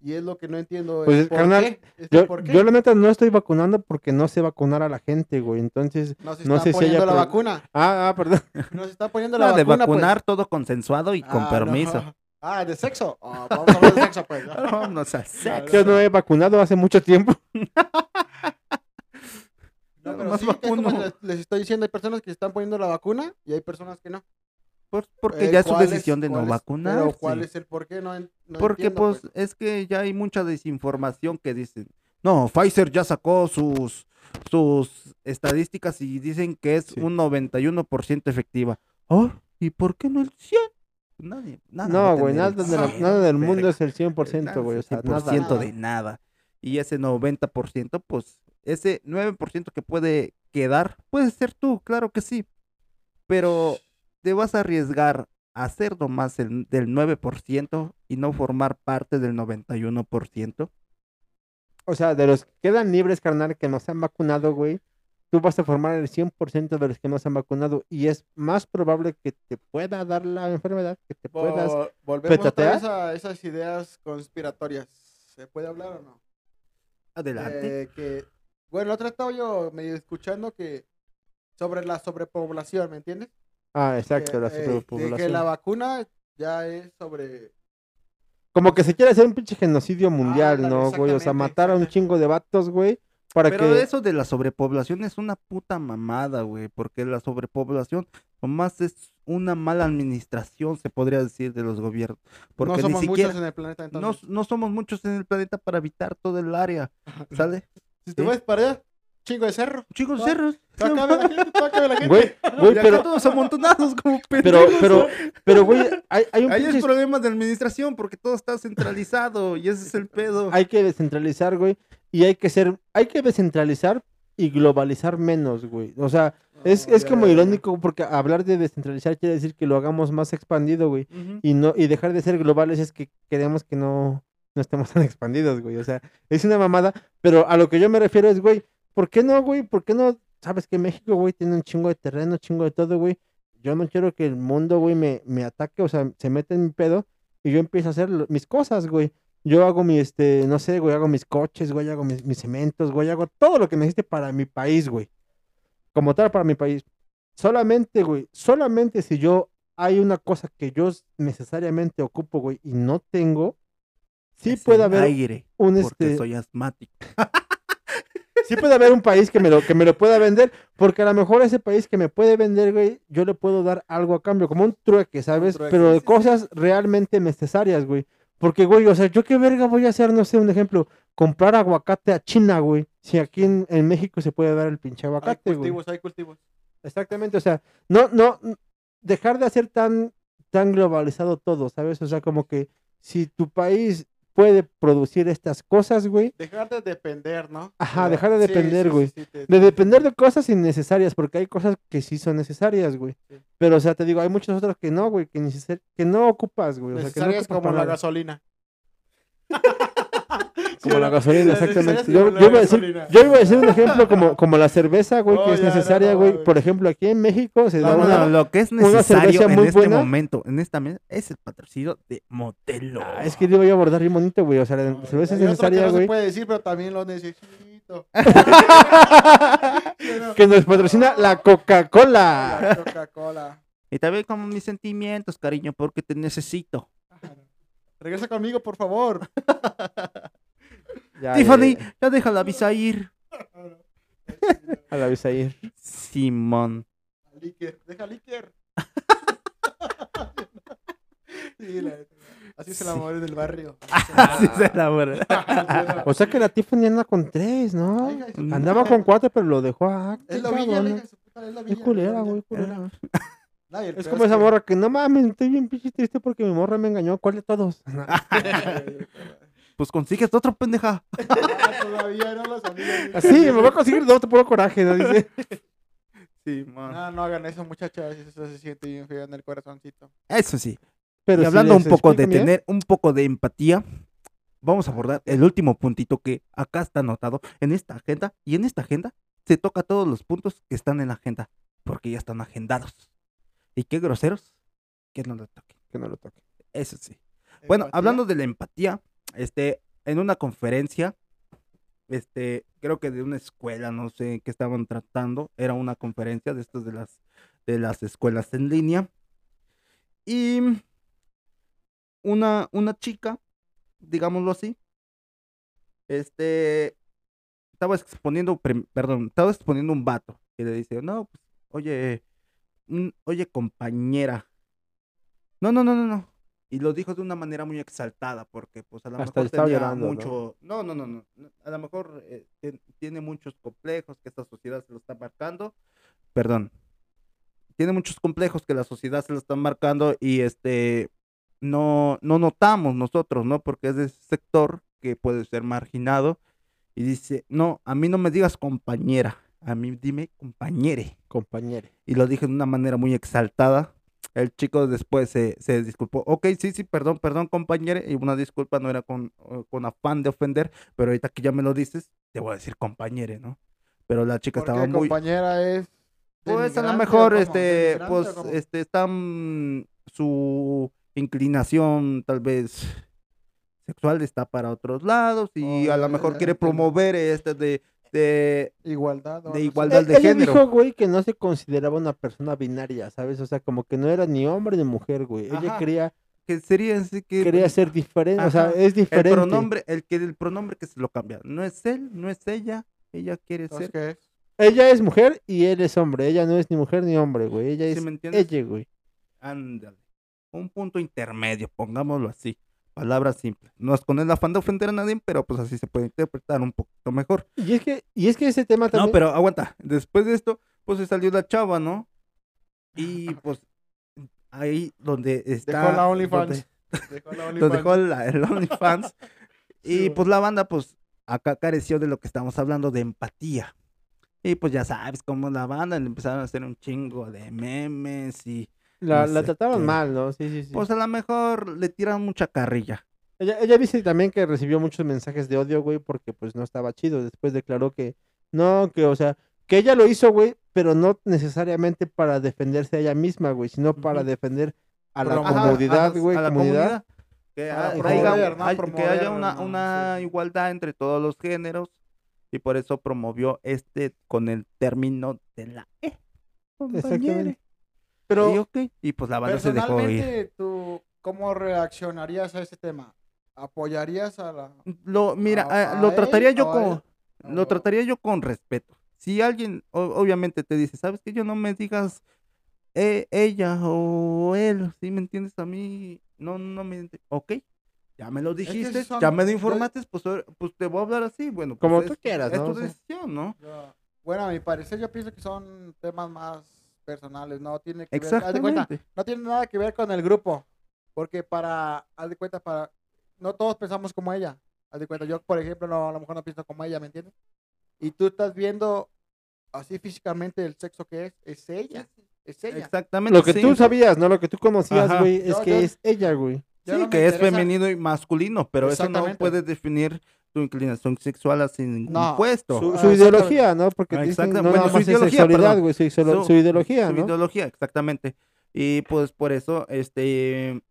Y es lo que no entiendo. Pues, el ¿por carnal, qué? Yo, ¿por qué? yo la neta no estoy vacunando porque no sé vacunar a la gente, güey. Entonces, no se no está sé si poniendo la pro- vacuna. ah, ah, perdón. No se está poniendo la de vacuna. pues. vacunar todo consensuado y con Ah, permiso. no. Ah, de sexo. Ah, vamos a hablar de sexo, pues. Vámonos a sexo. Yo no he vacunado hace mucho tiempo. Pero más sí, es como vacuno. les, estoy diciendo, hay personas que están poniendo la vacuna y hay personas que no. Por- porque Eh, ya es su ¿cuál es- decisión de no es- vacunar. Pero ¿cuál es el por qué? No, Porque entiendo, pues es que ya hay mucha desinformación que dicen, no, Pfizer ya sacó sus sus estadísticas y dicen que es Sí. un 91% efectiva. Oh, ¿y por qué no el 100? Nadie, nada No, güey, nada, el de la- 100, nada del mundo es el 100%, Nada güey. O sea, el nada. 100% nada. de nada. Y ese 90%, pues ese 9% que puede quedar, puede ser tú, claro que sí. Pero te vas a arriesgar a ser nomás el, del 9% y no formar parte del 91%. O sea, de los que quedan libres, carnal, que no se han vacunado, güey, tú vas a formar el 100% de los que no se han vacunado y es más probable que te pueda dar la enfermedad, que te puedas... Vol- Volvemos petatear. a esas ideas conspiratorias. ¿Se puede hablar o no? Adelante. Eh, que, bueno, otra estaba yo medio escuchando que sobre la sobrepoblación, ¿me entiendes? Ah, exacto, Que, la eh, de sobrepoblación. que la vacuna ya es sobre... Como que se quiere hacer un pinche genocidio mundial, ¿no, güey? O sea, matar a un chingo de vatos, güey, para Pero que... eso de la sobrepoblación es una puta mamada, güey, porque la sobrepoblación nomás es una mala administración, se podría decir, de los gobiernos. Porque no somos ni siquiera, muchos en el planeta no, entonces. no somos muchos en el planeta para habitar todo el área, ¿sale? Si te ¿sí? vas para allá, chingo de cerro. Chicos, Ah, cerros. La gente, la gente. Güey, güey, Y acá pero, todos amontonados como pero, pendejos. pero, pero, güey, hay, hay un Ahí pinche... es problemas de administración porque todo está centralizado y ese es el pedo. Hay que descentralizar, güey, y hay que ser... Hay que descentralizar y globalizar menos, güey. O sea, es, es como irónico porque hablar de descentralizar quiere decir que lo hagamos más expandido, güey. Ujú. y no y dejar de ser globales es que queremos que no, no estemos tan expandidos, güey. O sea, es una mamada, pero a lo que yo me refiero es, güey, ¿por qué no, güey? ¿Por qué no? Sabes que México, güey, tiene un chingo de terreno, chingo de todo, güey. Yo no quiero que el mundo, güey, me, me ataque, o sea, se mete en mi pedo y yo empiezo a hacer mis cosas, güey. Yo hago mi, este, no sé, güey, hago mis coches, güey, hago mis, mis cementos, güey, hago todo lo que necesite para mi país, güey. Como tal, para mi país. Solamente, güey, solamente si yo hay una cosa que yo necesariamente ocupo, güey, y no tengo, sí Es puede haber aire, un porque este, soy asmático. sí puede haber un país que me lo que me lo pueda vender, porque a lo mejor ese país que me puede vender, güey, yo le puedo dar algo a cambio, como un trueque, ¿sabes? trueque, Pero de sí, cosas realmente necesarias, güey. Porque, güey, o sea, yo qué verga voy a hacer, no sé, un ejemplo, comprar aguacate a China, güey. Si aquí en, en México se puede dar el pinche Hay aguacate, güey. cultivos, hay cultivos. Exactamente, o sea, no, no, dejar de hacer tan, tan globalizado todo, ¿sabes? O sea, como que si tu país puede producir estas cosas, güey, Dejar de depender, ¿no? Ajá, dejar de depender, sí, sí, güey. sí, te- de depender de cosas innecesarias, porque hay cosas que sí son necesarias, güey. Pero, o sea, te digo, hay muchas otras que no, güey, que, que no ocupas, güey. O sea, que no Necesarias ocupas como la gasolina. Como la gasolina, exactamente. Yo, yo iba a decir, yo iba a decir un ejemplo como, como la cerveza, güey, Oh, que es no, necesaria, no, güey. güey. Por ejemplo, aquí en México se No, da No, una... no, lo que es una necesario en este buena. momento, en esta mesa, es el patrocinio de Modelo. Ah, es que le voy a abordar bien bonito, güey. O sea, la cerveza es necesaria, no se güey. puede decir, pero también lo necesito. Que nos patrocina la Coca-Cola. La Coca-Cola. Y también como mis sentimientos, cariño, porque te necesito. Regresa conmigo, por favor. Ya, Tiffany, ya, ya deja la visa ir. A la vez ahí. Simón. Liker, deja Liker. Sí, la- así es el Sí. amor del barrio. Así se elabora. O sea que la Tiffany anda con tres, ¿no? Andaba con cuatro, pero lo dejó a. Es la villa, cabrón, la ¿no? es la Es villa, culera, es la güey, culera. No, Es como esa que- morra que no mames, estoy bien pinche triste porque mi morra me engañó. ¿Cuál de todos? Pues consigues otro pendeja. Todavía no lo sabía. Así, me voy a conseguir dos, te puro coraje, ¿no? Dice. Simón. No, no hagan eso, muchachas. Eso se siente bien feo en el corazoncito. Eso sí. Pero y si hablando un poco de bien, tener un poco de empatía, vamos a abordar el último puntito que acá está anotado en esta agenda. Y en esta agenda se toca todos los puntos que están en la agenda, porque ya están agendados. Y qué groseros que no lo toquen. Que no lo toque. Eso sí. Bueno, hablando de la empatía, este, en una conferencia, este, creo que de una escuela, no sé qué estaban tratando, era una conferencia de estos de las, de las escuelas en línea. Y una, una chica, digámoslo así, este, estaba exponiendo, perdón, estaba exponiendo un vato y le dice, no, pues, oye, mm, oye compañera, no, no, no, no, no. Y lo dijo de una manera muy exaltada, porque pues a lo Hasta mejor tenía mucho, no, no, no, no, no, a lo mejor eh, tien- tiene muchos complejos que esta sociedad se lo está marcando, perdón, tiene muchos complejos que la sociedad se lo está marcando y este, no, no notamos nosotros, ¿no? Porque es de ese sector que puede ser marginado Y dice, no, a mí no me digas compañera, a mí dime compañere. Compañero. Y lo dije de una manera muy exaltada. El chico después se, se disculpó. Ok, sí, sí, perdón, perdón, compañere. Y una disculpa no era con, eh, con afán de ofender, pero ahorita que ya me lo dices, te voy a decir compañere, ¿no? Pero la chica Porque estaba muy... compañera es. Pues a lo mejor, este, ¿Denigrante o pues, este, está mm, su inclinación tal vez sexual está para otros lados y Oh, a lo mejor quiere promover este de, de, Igualdad. de igualdad. de ella género. dijo, güey, que no se consideraba una persona binaria, ¿sabes? O sea, como que no era ni hombre ni mujer, güey. Ella quería, que sería así que quería ser diferente, o sea, es diferente. el pronombre, el que el pronombre que se lo cambia, no es él, no es ella, ella quiere Entonces, ser, ¿qué es? Ella es mujer y él es hombre. Ella no es ni mujer ni hombre, güey. Ella ¿Sí es me entiendes? ella, güey. ándale, un punto intermedio, pongámoslo así, palabras simples, no es con el afán de ofender a nadie, pero pues así se puede interpretar un poquito mejor. Y es que, y es que ese tema también. No, pero aguanta. Después de esto, pues se salió la chava, ¿no? Y pues ahí donde está. Dejó la OnlyFans. donde- Dejó la OnlyFans. dejó la- el OnlyFans. Sí, y pues la banda, pues acá careció de lo que estamos hablando de empatía. Y pues ya sabes cómo la banda le empezaron a hacer un chingo de memes y la, no la trataban qué. mal, ¿no? Sí, sí, sí. pues a lo mejor le tiran mucha carrilla. Ella, ella dice también que recibió muchos mensajes de odio, güey, porque pues no estaba chido. Después declaró que no, que, o sea, que ella lo hizo, güey, pero no necesariamente para defenderse a ella misma, güey, sino para defender a la. Ajá, comodidad, güey, a la comunidad. comunidad. Que, promover, haya- ¿no? hay- que Promover, haya una, ¿no? una Sí, igualdad entre todos los géneros y por eso promovió este con el término de la E. Exactamente. Pero y, pues la banda se dejó ir. personalmente, ¿tú cómo reaccionarías a ese tema? ¿Apoyarías a la...? Lo, mira, a- a lo él trataría yo o a con, ella? lo trataría yo con respeto. Si alguien o- obviamente te dice, sabes que yo no me digas eh, ella o él, ¿sí me entiendes? A mí no, no me, ok, ya me lo que dijiste, son- ya me lo informaste, pues, pues te voy a hablar así, bueno, pues, Como es- tú quieras, es ¿no? tu O sea, decisión, ¿no? Yo- Bueno, a mi parecer yo pienso que son temas más personales, no tiene que ver, haz de cuenta, no tiene nada que ver con el grupo, porque para, haz de cuenta, para, no todos pensamos como ella, haz de cuenta, yo por ejemplo no, a lo mejor no pienso como ella, ¿me entiendes? Y tú estás viendo así físicamente el sexo que es, es ella, es ella. Exactamente. Lo que sí. tú sabías, ¿no? Lo que tú conocías, güey, es Yo- que yo- es ella, güey. Sí, no que es femenino y masculino, pero eso no puede definir inclinación sexual así ningún No, puesto. Su, Ah, su ideología, ¿no? Porque Ah, dicen, no bueno, su ideología, sexualidad, güey, su, Su- su ideología, su ¿no? ideología, exactamente. Y pues por eso, este,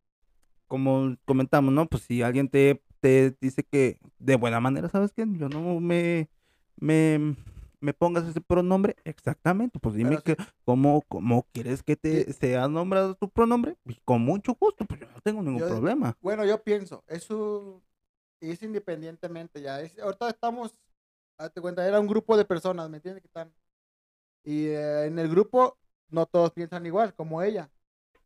como comentamos, ¿no? Pues si alguien te, te dice que de buena manera, ¿sabes qué? Yo no me, me, me pongas ese pronombre, exactamente, pues dime Pero que, cómo, cómo quieres que te sea nombrado tu pronombre, y con mucho gusto, pues yo no tengo ningún Yo- problema. Bueno, yo pienso, es un, es independientemente ya. Es, ahorita estamos, hazte cuenta, era un grupo de personas, ¿me entiendes? Que están. Y eh, en el grupo no todos piensan igual, como ella.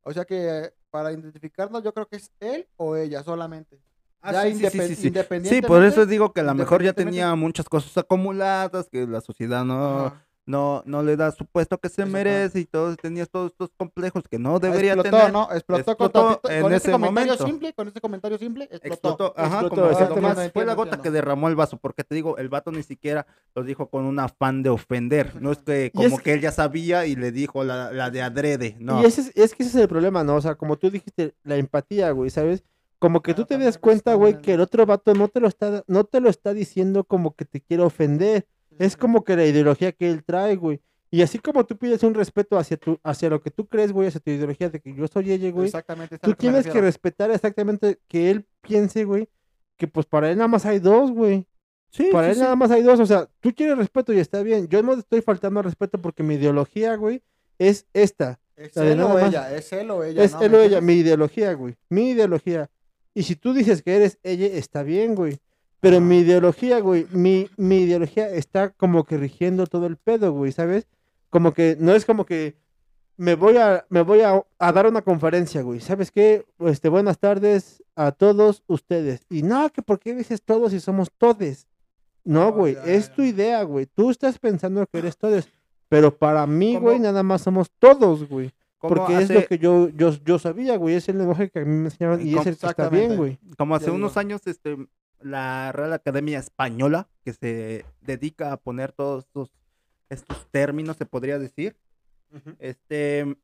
O sea que eh, para identificarnos yo creo que es él o ella solamente. Ah, ya sí, sí, sí, indepen- sí, independientemente. por eso digo que a lo mejor ya independientemente- tenía muchas cosas acumuladas, que la sociedad no, Ajá. No, no le da su puesto que se merece y todo, tenías todos estos complejos que no debería explotó, tener. ¿no? Explotó, con, Explotó tantito- en con ese ese comentario momento. simple, con ese comentario simple, explotó. Explotó, ajá, explotó, como exactamente. nomás fue la gota que derramó el vaso, porque te digo, el vato ni siquiera lo dijo con un afán de ofender, no es que como es- que él ya sabía y le dijo la, la de adrede, no. Y ese es, es que ese es el problema, ¿no? O sea, como tú dijiste, la empatía, güey, ¿sabes? Como que tú te das cuenta, güey, que el otro vato no te lo está, no te lo está diciendo como que te quiere ofender. Es como que la ideología que él trae, güey. Y así como tú pides un respeto hacia tu, hacia lo que tú crees, güey, hacia tu ideología de que yo soy ella, güey. Exactamente. Tú tienes que respetar exactamente que él piense, güey, que pues para él nada más hay dos, güey. Sí, Para sí, él sí. nada más hay dos, o sea, tú quieres respeto y está bien. Yo no estoy faltando al respeto porque mi ideología, güey, es esta. Es la de él o ella, es él o ella. es ¿no? él ¿Me o ella, mi ideología, güey. Mi ideología. Y si tú dices que eres ella, está bien, güey. Pero mi ideología, güey, mi, mi ideología está como que rigiendo todo el pedo, güey, ¿sabes? Como que no es como que me voy a, me voy a, a dar una conferencia, güey. ¿Sabes qué? Este, buenas tardes a todos ustedes. Y no, que por qué dices todos si somos todes. No, Oh, güey, ya, es ya. tu idea, güey. Tú estás pensando que eres todes. Pero para mí, ¿Cómo? güey, nada más somos todos, güey. Porque es lo que yo, yo, yo sabía, güey. Es el lenguaje que a mí me enseñaron y es el que está bien, güey. Como hace Ya unos años, este, la Real Academia Española, que se dedica a poner todos estos, estos términos, se podría decir, este,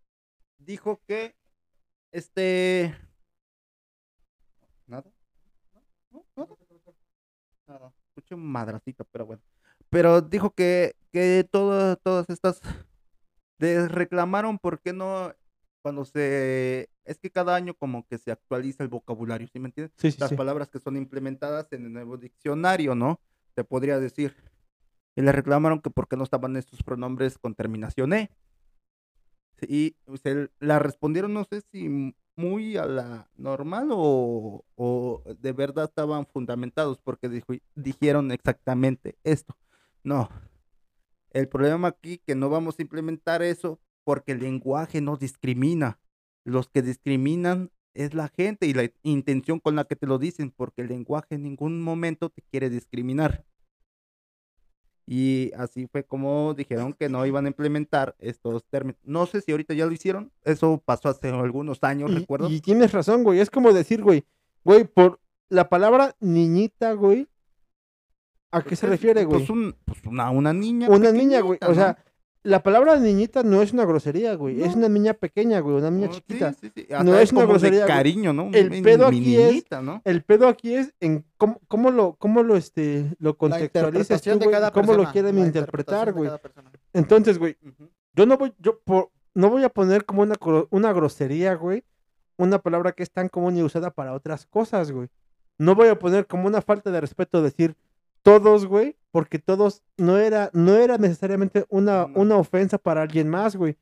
dijo que, este, nada, no, nada, nada, escuché un madracito, pero bueno, pero dijo que, que todo- todas estas, les reclamaron por qué no, cuando se, es que cada año como que se actualiza el vocabulario, ¿sí me entiendes? Sí, sí, las sí. palabras que son implementadas en el nuevo diccionario, ¿no? Se podría decir. Y le reclamaron que por qué no estaban estos pronombres con terminación E. Y se la respondieron, no sé si muy a la normal o, o de verdad estaban fundamentados porque dijo- dijeron exactamente esto. No. El problema aquí que no vamos a implementar eso porque el lenguaje no discrimina. Los que discriminan es la gente y la intención con la que te lo dicen, porque el lenguaje en ningún momento te quiere discriminar. Y así fue como dijeron que no iban a implementar estos términos. No sé si ahorita ya lo hicieron. Eso pasó hace algunos años, Y, recuerdo. y tienes razón, güey. Es como decir, güey, güey, por la palabra niñita, güey. ¿A qué se refiere, güey? Pues, un- pues una, una niña. Una niña, güey. O sea. La palabra niñita no es una grosería, güey. Es una niña pequeña, güey. Una niña Oh, chiquita. sí, sí. No es una como de grosería, güey. cariño, ¿no? El Mi- pedo mi aquí es-. El pedo aquí es en cómo, cómo lo, cómo lo, este, lo contextualizas tú, de güey, cómo lo quieren la interpretar, de güey. Entonces, güey, yo no voy, yo por- no voy a poner como una, una grosería, güey, una palabra que es tan común y usada para otras cosas, güey. No voy a poner como una falta de respeto decir todos, güey, porque todos no era, no era necesariamente una, No. una ofensa para alguien más, güey.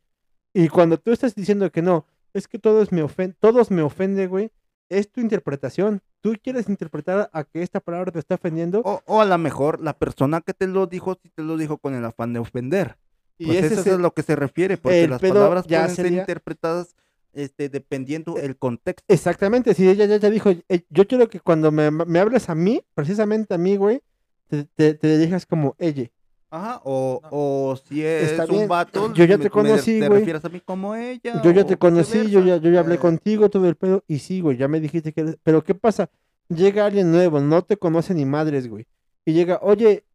Y cuando tú estás diciendo que no, es que todos me ofen todos me ofende, güey, es tu interpretación. Tú quieres interpretar a que esta palabra te está ofendiendo O, o a lo mejor la persona que te lo dijo, sí te lo dijo con el afán de ofender. y Pues ese eso es el- a lo que se refiere, porque las palabras ya pueden ser sería- interpretadas este, dependiendo el contexto. Exactamente, si ella ya, ya dijo, eh, yo quiero que cuando me, me hables a mí, precisamente a mí, güey, te, te, te dirijas como ella. Ajá, o, No. o si es Está bien, un vato, yo ya te me- conocí, te güey. refieres a mí como ella. Yo ya te conocí, yo ya, yo ya hablé Eh. contigo, todo el pedo, y sí, güey, ya me dijiste que eres- Pero ¿qué pasa? Llega alguien nuevo, no te conoce ni madres, güey. Y llega, oye,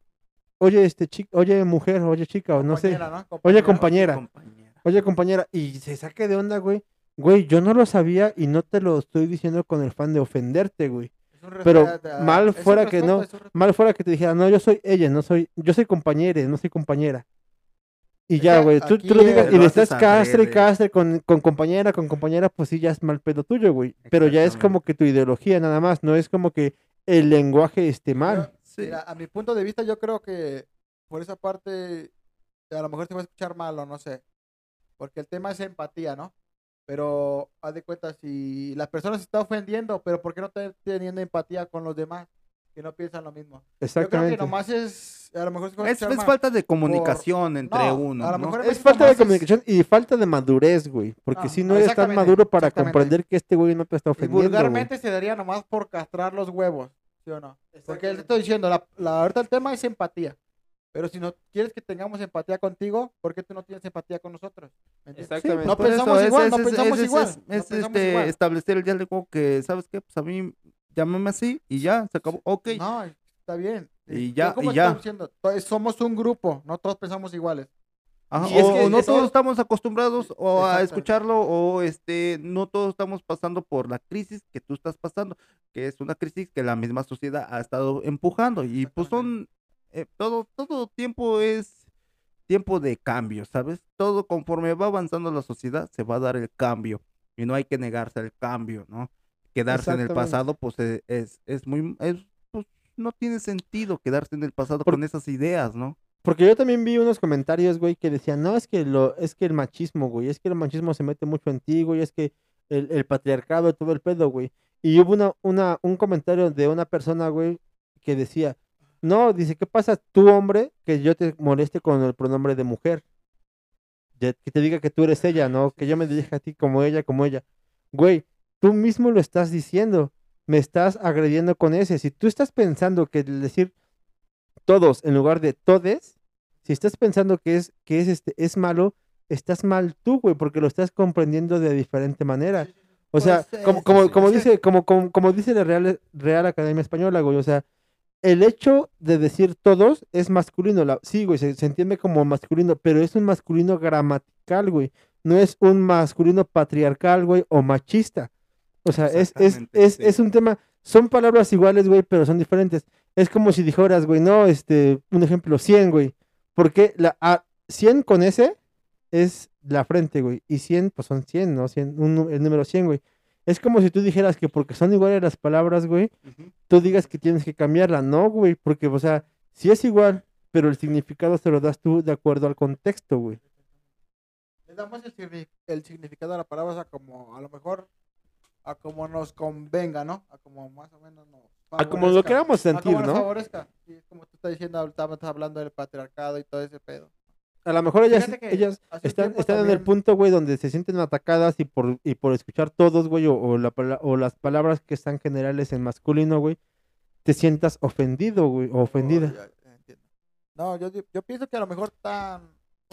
oye, este chico, oye, mujer, oye, chica, o no sé. Oye. Compañera. Oye, compañera, y se saque de onda, güey. Güey, yo no lo sabía y no te lo estoy diciendo con el fan de ofenderte, güey. Pero mal fuera que no. Mal fuera que te dijera, no, yo soy ella, no soy, yo soy compañera, no soy compañera. Y ya, güey, tú, lo digas y le estás castre y castre con, con compañera, con compañera, pues sí, ya es mal pedo tuyo, güey. Pero ya es como que tu ideología nada más, no es como que el lenguaje esté mal. Sí. Mira, a mi punto de vista, yo creo que por esa parte, a lo mejor te va a escuchar mal o no sé. Porque el tema es empatía, ¿no? Pero haz de cuenta, si la persona se está ofendiendo, pero ¿por qué no está teniendo empatía con los demás que no piensan lo mismo? Yo creo Exactamente. que nomás es, a lo mejor Es, es mal. falta de comunicación entre No, uno. a lo ¿no? mejor Es es falta de es- comunicación y falta de madurez, güey. Porque No, si no, no eres tan exactamente, maduro para exactamente. comprender que este güey no te está Y ofendiendo. güey. vulgarmente se daría nomás por castrar los huevos, ¿sí o no? Porque le estoy diciendo, la, la, ahorita el tema es empatía. Pero si no quieres que tengamos empatía contigo, ¿por qué tú no tienes empatía con nosotros? Exactamente. No eso, pensamos es- igual, es- no es- pensamos es- igual, Es, no pensamos este, igual. establecer el diálogo que, ¿sabes qué? Pues a mí, llámame así y ya, se acabó. Ok. No, está bien. Y ya, y ya. diciendo, somos un grupo, no todos pensamos iguales. Ajá, Y o, que o no eso- todos estamos acostumbrados o a escucharlo o este no todos estamos pasando por la crisis que tú estás pasando, que es una crisis que la misma sociedad ha estado empujando y pues son eh, todo todo tiempo es tiempo de cambio, ¿sabes? Todo conforme va avanzando la sociedad se va a dar el cambio y no hay que negarse al cambio, ¿no? Quedarse en el pasado pues eh, es es muy es, pues, no tiene sentido quedarse en el pasado Por- con esas ideas, ¿no? Porque yo también vi unos comentarios, güey, que decían, no, es que lo, es que el machismo, güey, es que el machismo se mete mucho en ti, güey, es que el, el patriarcado, todo el pedo, güey. Y hubo una, una, un comentario de una persona, güey, que decía, no, dice, ¿qué pasa tú, hombre, que yo te moleste con el pronombre de mujer? Ya- Que te diga que tú eres ella, ¿no? Que yo me dirija a ti como ella, como ella. Güey, tú mismo lo estás diciendo, me estás agrediendo con ese. Si tú estás pensando que decir todos en lugar de todes, si estás pensando que es, que es, este, es malo, estás mal tú, güey, porque lo estás comprendiendo de diferente manera. O sea, Pues, como, como, como dice, como, como, como dice la Real, Real Academia Española, güey, o sea, el hecho de decir todos es masculino. La, sí, güey, se, se entiende como masculino, pero es un masculino gramatical, güey. No es un masculino patriarcal, güey, o machista. O sea, es, es, es, es un tema, son palabras iguales, güey, pero son diferentes. Es como si dijeras, güey, no, este, un ejemplo, 100, güey. Porque la a, 100 con S es la frente, güey. Y 100, pues son 100, ¿no? 100, un el número 100, güey. Es como si tú dijeras que porque son iguales las palabras, güey, Ujú. tú digas que tienes que cambiarla. No, güey, porque, o sea, sí es igual, pero el significado se lo das tú de acuerdo al contexto, güey. Le damos el, signi- el significado a la palabra, o sea, como a lo mejor a como nos convenga, ¿no? A como más o menos nos A como lo favorezca. queramos A sentir, como nos ¿no? favorezca. Sí, es como tú estás diciendo, estamos hablando del patriarcado y todo ese pedo. A lo mejor ellas, están, están en el punto, güey, donde se sienten atacadas y por, y por escuchar todos, güey, o, o la o las palabras que están generales en masculino, güey, te sientas ofendido, güey, o ofendida. Oh, ya, ya entiendo. No, yo, yo pienso que a lo mejor están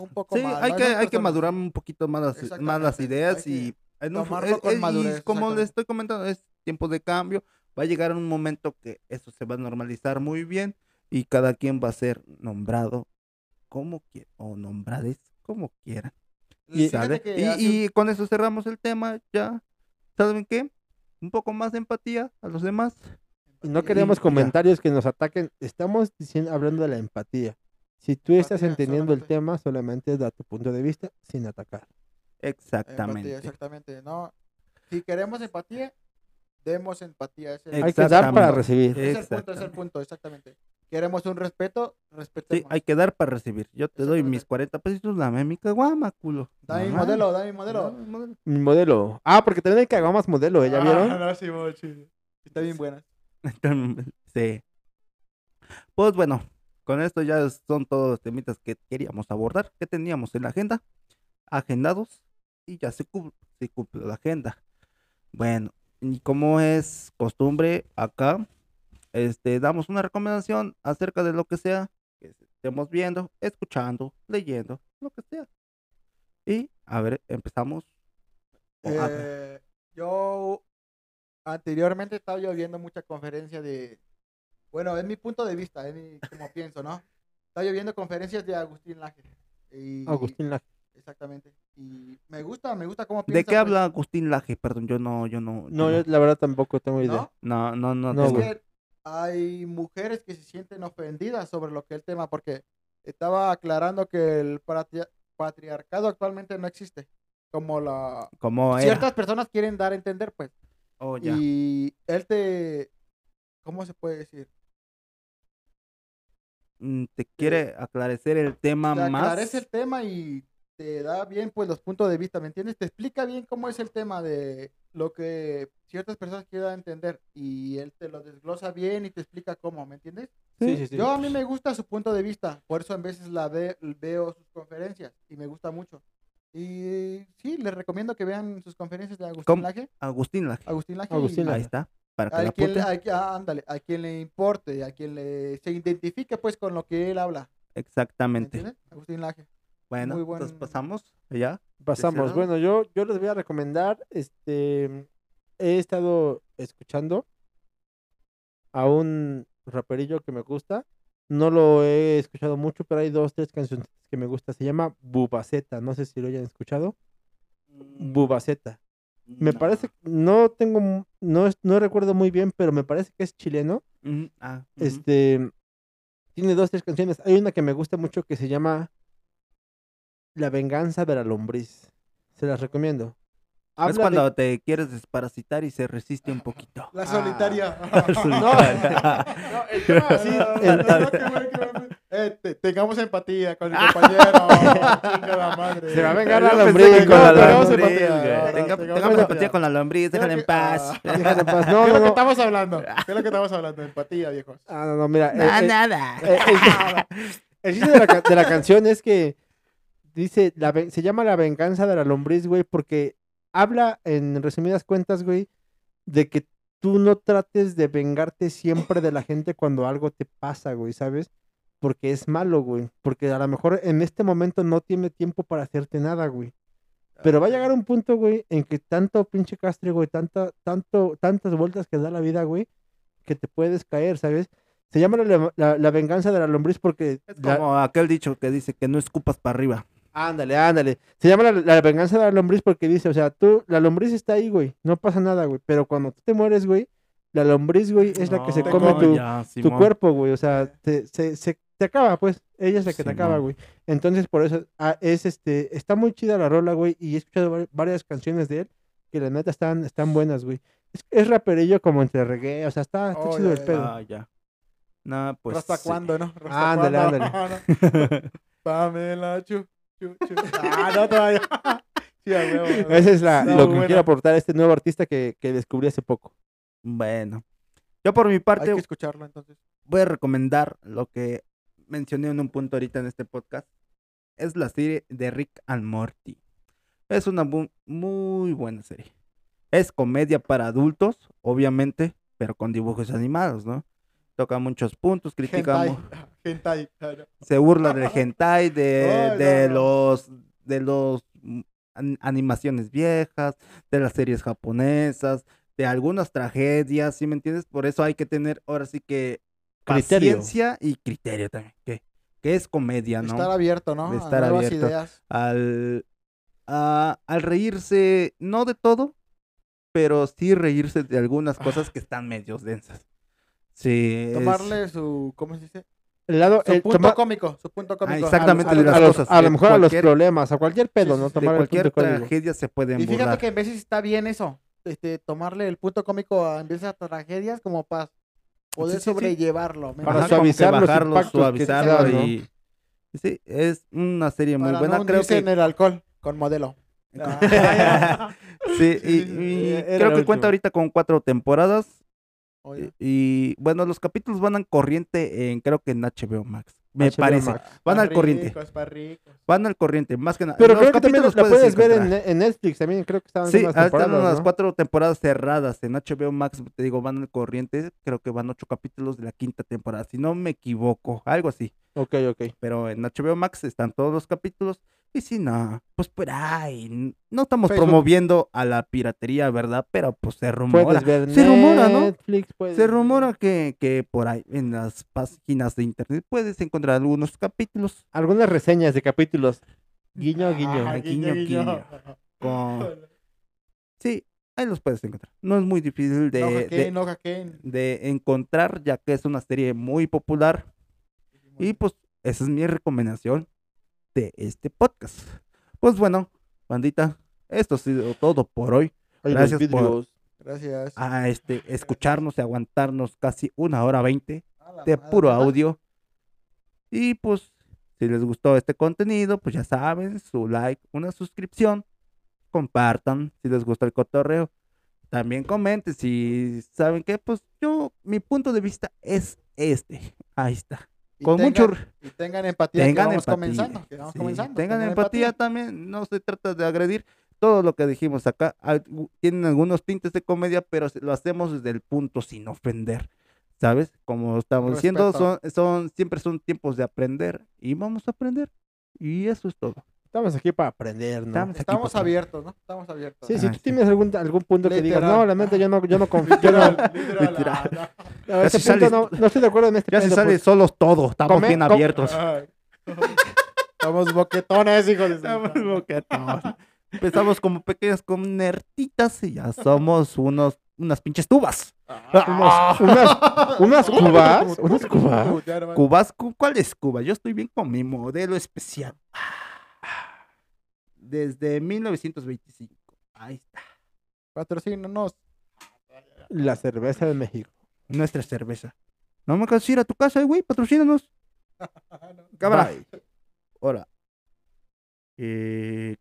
un poco Sí, mal. hay ¿no? que, hay que madurar un poquito más las, más las ideas y en un es- con es- y como les estoy comentando, es tiempo de cambio, va a llegar un momento que eso se va a normalizar muy bien y cada quien va a ser nombrado como quiera o nombrades como quiera. Y Y, y con eso cerramos el tema ya. ¿Saben qué? Un poco más de empatía a los demás. Y no y- queremos ya. comentarios que nos ataquen. Estamos diciendo, hablando de la empatía. Si tú estás entendiendo el tema, solamente da tu punto de vista sin atacar. Exactamente. Empatía, exactamente. No, si queremos empatía, demos empatía. Es el, Hay que dar para recibir. es el punto, es el punto, exactamente. Queremos un respeto, Sí, respetemos. hay que dar para recibir. Yo te doy mis 40 pesitos, dame mi caguama, culo. Da mi modelo, da mi modelo. Dame mi modelo. Mi modelo. Ah, porque también hay caguamas modelo, ¿eh? ¿ya vieron? Ah, no, sí, muy chido. Está bien buena. sí. Pues bueno, con esto ya son todos los temitas que queríamos abordar, que teníamos en la agenda, agendados, y ya se, cu- se cumple la agenda. Bueno, y como es costumbre acá, este, damos una recomendación acerca de lo que sea que estemos viendo, escuchando, leyendo, lo que sea. Y, a ver, empezamos. O, a ver, Eh, yo anteriormente estaba yo viendo mucha conferencia de, bueno, es mi punto de vista, es mi, como pienso, ¿no? Estaba yo viendo conferencias de Agustín Laje. Y, Agustín Laje. Exactamente. Y me gusta, me gusta cómo ¿De piensa. qué pues. habla Agustín Laje? Perdón, yo no, yo no. yo No, yo la verdad tampoco tengo idea. ¿No? No, no, no. No, Es que hay mujeres que se sienten ofendidas sobre lo que el tema, porque estaba aclarando que el patria- patriarcado actualmente no existe. Como la... Como. Ciertas personas quieren dar a entender, pues. Oh, ya. Y él te... ¿Cómo se puede decir? Mm, Te quiere aclarecer el tema Te más. aclarece el tema y te da bien pues los puntos de vista, ¿me entiendes? Te explica bien cómo es el tema de lo que ciertas personas quieren entender y él te lo desglosa bien y te explica cómo, ¿me entiendes? Sí, sí, sí. Yo a mí me gusta su punto de vista, por eso en veces la ve- veo sus conferencias y me gusta mucho. Y sí, les recomiendo que vean sus conferencias de Agustín ¿Cómo? Laje. Agustín Laje. Agustín Laje. Agustín Laje. Ahí está. Para que la A quien, le- apunten. a, ah, ándale, a quien le importe, a quien le se identifique pues con lo que él habla. ¿me Exactamente. entiendes? Agustín Laje. Bueno, Muy entonces buen- pasamos ya. Pasamos. Bueno, yo, yo les voy a recomendar, este, he estado escuchando a un raperillo que me gusta. No lo he escuchado mucho, pero hay dos, tres canciones que me gusta. Se llama Bubaceta. No sé si lo hayan escuchado. Bubaceta. Me No. parece, no tengo, no, es- no recuerdo muy bien, pero me parece que es chileno. Ah. Este, tiene dos, tres canciones. Hay una que me gusta mucho que se llama La venganza de la lombriz. Se las recomiendo. Es Habla de- cuando te quieres desparasitar y se resiste un poquito. La Ah. solitaria. No, el tema así, el- No, qué bueno, qué bueno. Eh, te- tengamos empatía con el compañero. Chingada madre. Se va a vengar la lombriz, que no, con la tengamos lombriz, no, no, tengamos empatía. con la lombriz, déjala en que- paz. ah, Déjala en paz. ¿Qué No, es no, lo que no. estamos hablando? ¿Qué es lo que estamos hablando? Empatía, viejos. Ah, no, no, mira. Nah, el- el- nada. eh, el- El chiste de la, de la canción es que dice, la, se llama La venganza de la lombriz, güey, porque habla, en resumidas cuentas, güey, de que tú no trates de vengarte siempre de la gente cuando algo te pasa, güey, ¿sabes? Porque es malo, güey. Porque a lo mejor en este momento no tiene tiempo para hacerte nada, güey. Pero va a llegar un punto, güey, en que tanto pinche castre, güey, tanta, tanto, tantas vueltas que da la vida, güey, que te puedes caer, ¿sabes? Se llama la, la- la venganza de la lombriz porque... Es la- como aquel dicho que dice que no escupas para arriba. Ándale, ándale. Se llama la, la venganza de la lombriz porque dice, o sea, tú, la lombriz está ahí, güey, no pasa nada, güey, pero cuando tú te mueres, güey, la lombriz, güey, es la que se come tu, ya, tu cuerpo, güey, o sea, te, se, se- te acaba, pues, ella es la que te acaba, güey. Entonces, por eso, ah, es este, está muy chida la rola, güey, y he escuchado vari- varias canciones de él que la neta están, están buenas, güey. Es, es raperillo como entre reggae, o sea, está, está Oh, chido ya, el pedo. Ah, ya. Nah, pues. ¿Hasta sí. cuándo, no? ¿Hasta Ándale? Pamela, chu, chu, chu. Ah, no, todavía. Sí, a huevo, a huevo. Esa es la, lo que buena. quiero aportar a este nuevo artista que, que descubrí hace poco. Bueno. Yo por mi Hay parte que escucharlo entonces. voy a recomendar lo que mencioné en un punto ahorita en este podcast. Es la serie de Rick and Morty. Es una bu- muy buena serie. Es comedia para adultos, obviamente, pero con dibujos animados, ¿no? Toca muchos puntos, critica, Hentai. Hentai. ah, se burla del hentai, de, de no, no. los de los an- animaciones viejas, de las series japonesas, de algunas tragedias, ¿sí me entiendes? Por eso hay que tener ahora sí que Criterio. paciencia y criterio también, que, que es comedia, ¿no? Estar abierto, ¿no? De A estar nuevas abierto. ideas. Al, a- al reírse, no de todo, pero sí reírse de algunas cosas que están medios densas. Sí. es- Tomarle su, ¿cómo se dice? El lado, Su el punto toma- cómico, su punto cómico. exactamente, a, de a las los- cosas, a lo mejor a los problemas, a cualquier pedo, Sí, ¿no? de Tomar el cualquier punto tragedia se pueden Y fíjate que en veces está bien eso, este, tomarle el punto cómico a, en vez de a tragedias como para poder Sí, sí, sí. sobrellevarlo. ¿me Para Ajá, suavizar los bajarlo, impactos suavizarlo y y sí, es una serie muy Para buena, no creo que en el alcohol con modelo. sí, y, creo que cuenta ahorita con cuatro temporadas Oye, y bueno, los capítulos van al corriente en creo que en HBO Max, me HBO parece. Max. Van al corriente. ricos, pa' ricos. Van al corriente, más que nada. Pero Los creo que también la capítulos puedes ver en, Netflix, también creo que estaban Sí, unas ah, están temporadas, unas ¿no? cuatro temporadas cerradas en HBO Max, te digo, van al corriente, creo que van ocho capítulos de la quinta temporada, si no me equivoco, algo así. Ok, ok. pero en HBO Max están todos los capítulos. Y si no, pues por ahí. n- No estamos Facebook. promoviendo a la piratería, ¿verdad? Pero pues se rumora. Ver Se rumora, ¿no? Netflix, Se rumora que, que por ahí en las páginas de internet puedes encontrar algunos capítulos Algunas reseñas de capítulos. Guiño, guiño. Ah, guiño, guiño. con... Sí, ahí los puedes encontrar. No es muy difícil de, no de- hackeen, no hackeen. de encontrar, ya que es una serie muy popular. Y pues esa es mi recomendación de este podcast. Pues bueno, bandita, esto ha sido todo por hoy. Ay, gracias por-. Gracias. A este, escucharnos y aguantarnos casi una hora veinte de puro audio. Y pues, si les gustó este contenido, pues ya saben, su like, una suscripción, compartan si les gusta el cotorreo. También comenten si saben que, pues yo, mi punto de vista es este. Ahí está. Y Con tengan- mucho Y tengan empatía tengan que vamos empatía. comenzando. que vamos sí, comenzando. tengan empatía también, no se trata de agredir. Todo lo que dijimos acá tienen algunos tintes de comedia, pero lo hacemos desde el punto sin ofender. ¿Sabes? Como estamos diciendo, son, son, siempre son tiempos de aprender y vamos a aprender. Y eso es todo. Estamos aquí para aprender, ¿no? Estamos aquí Estamos para- abiertos, ¿no? Estamos abiertos. Sí, si Ah, tú sí. tienes algún, algún punto que digas, no, la neta yo no, yo no confío, yo no, Literal, literal, Literal. ah, no, Ya ese si punto sales- no, no estoy de acuerdo en este Ya se sale pues. solos todo, estamos Come- bien abiertos. Estamos boquetones, hijos Estamos boquetones. Empezamos como pequeñas nertitas y ya somos unos, unas pinches tubas. Unos- unas, unas cubas, unas cubas. Hermano. ¿Cubas? Cu- ¿Cuál es Cuba? Yo estoy bien con mi modelo especial. Desde 1925. Ahí está. Patrocínanos. La cerveza de México. Nuestra cerveza. No me cansas ir a tu casa, güey. Patrocínanos. Cámara. Bye. Hola. Eh,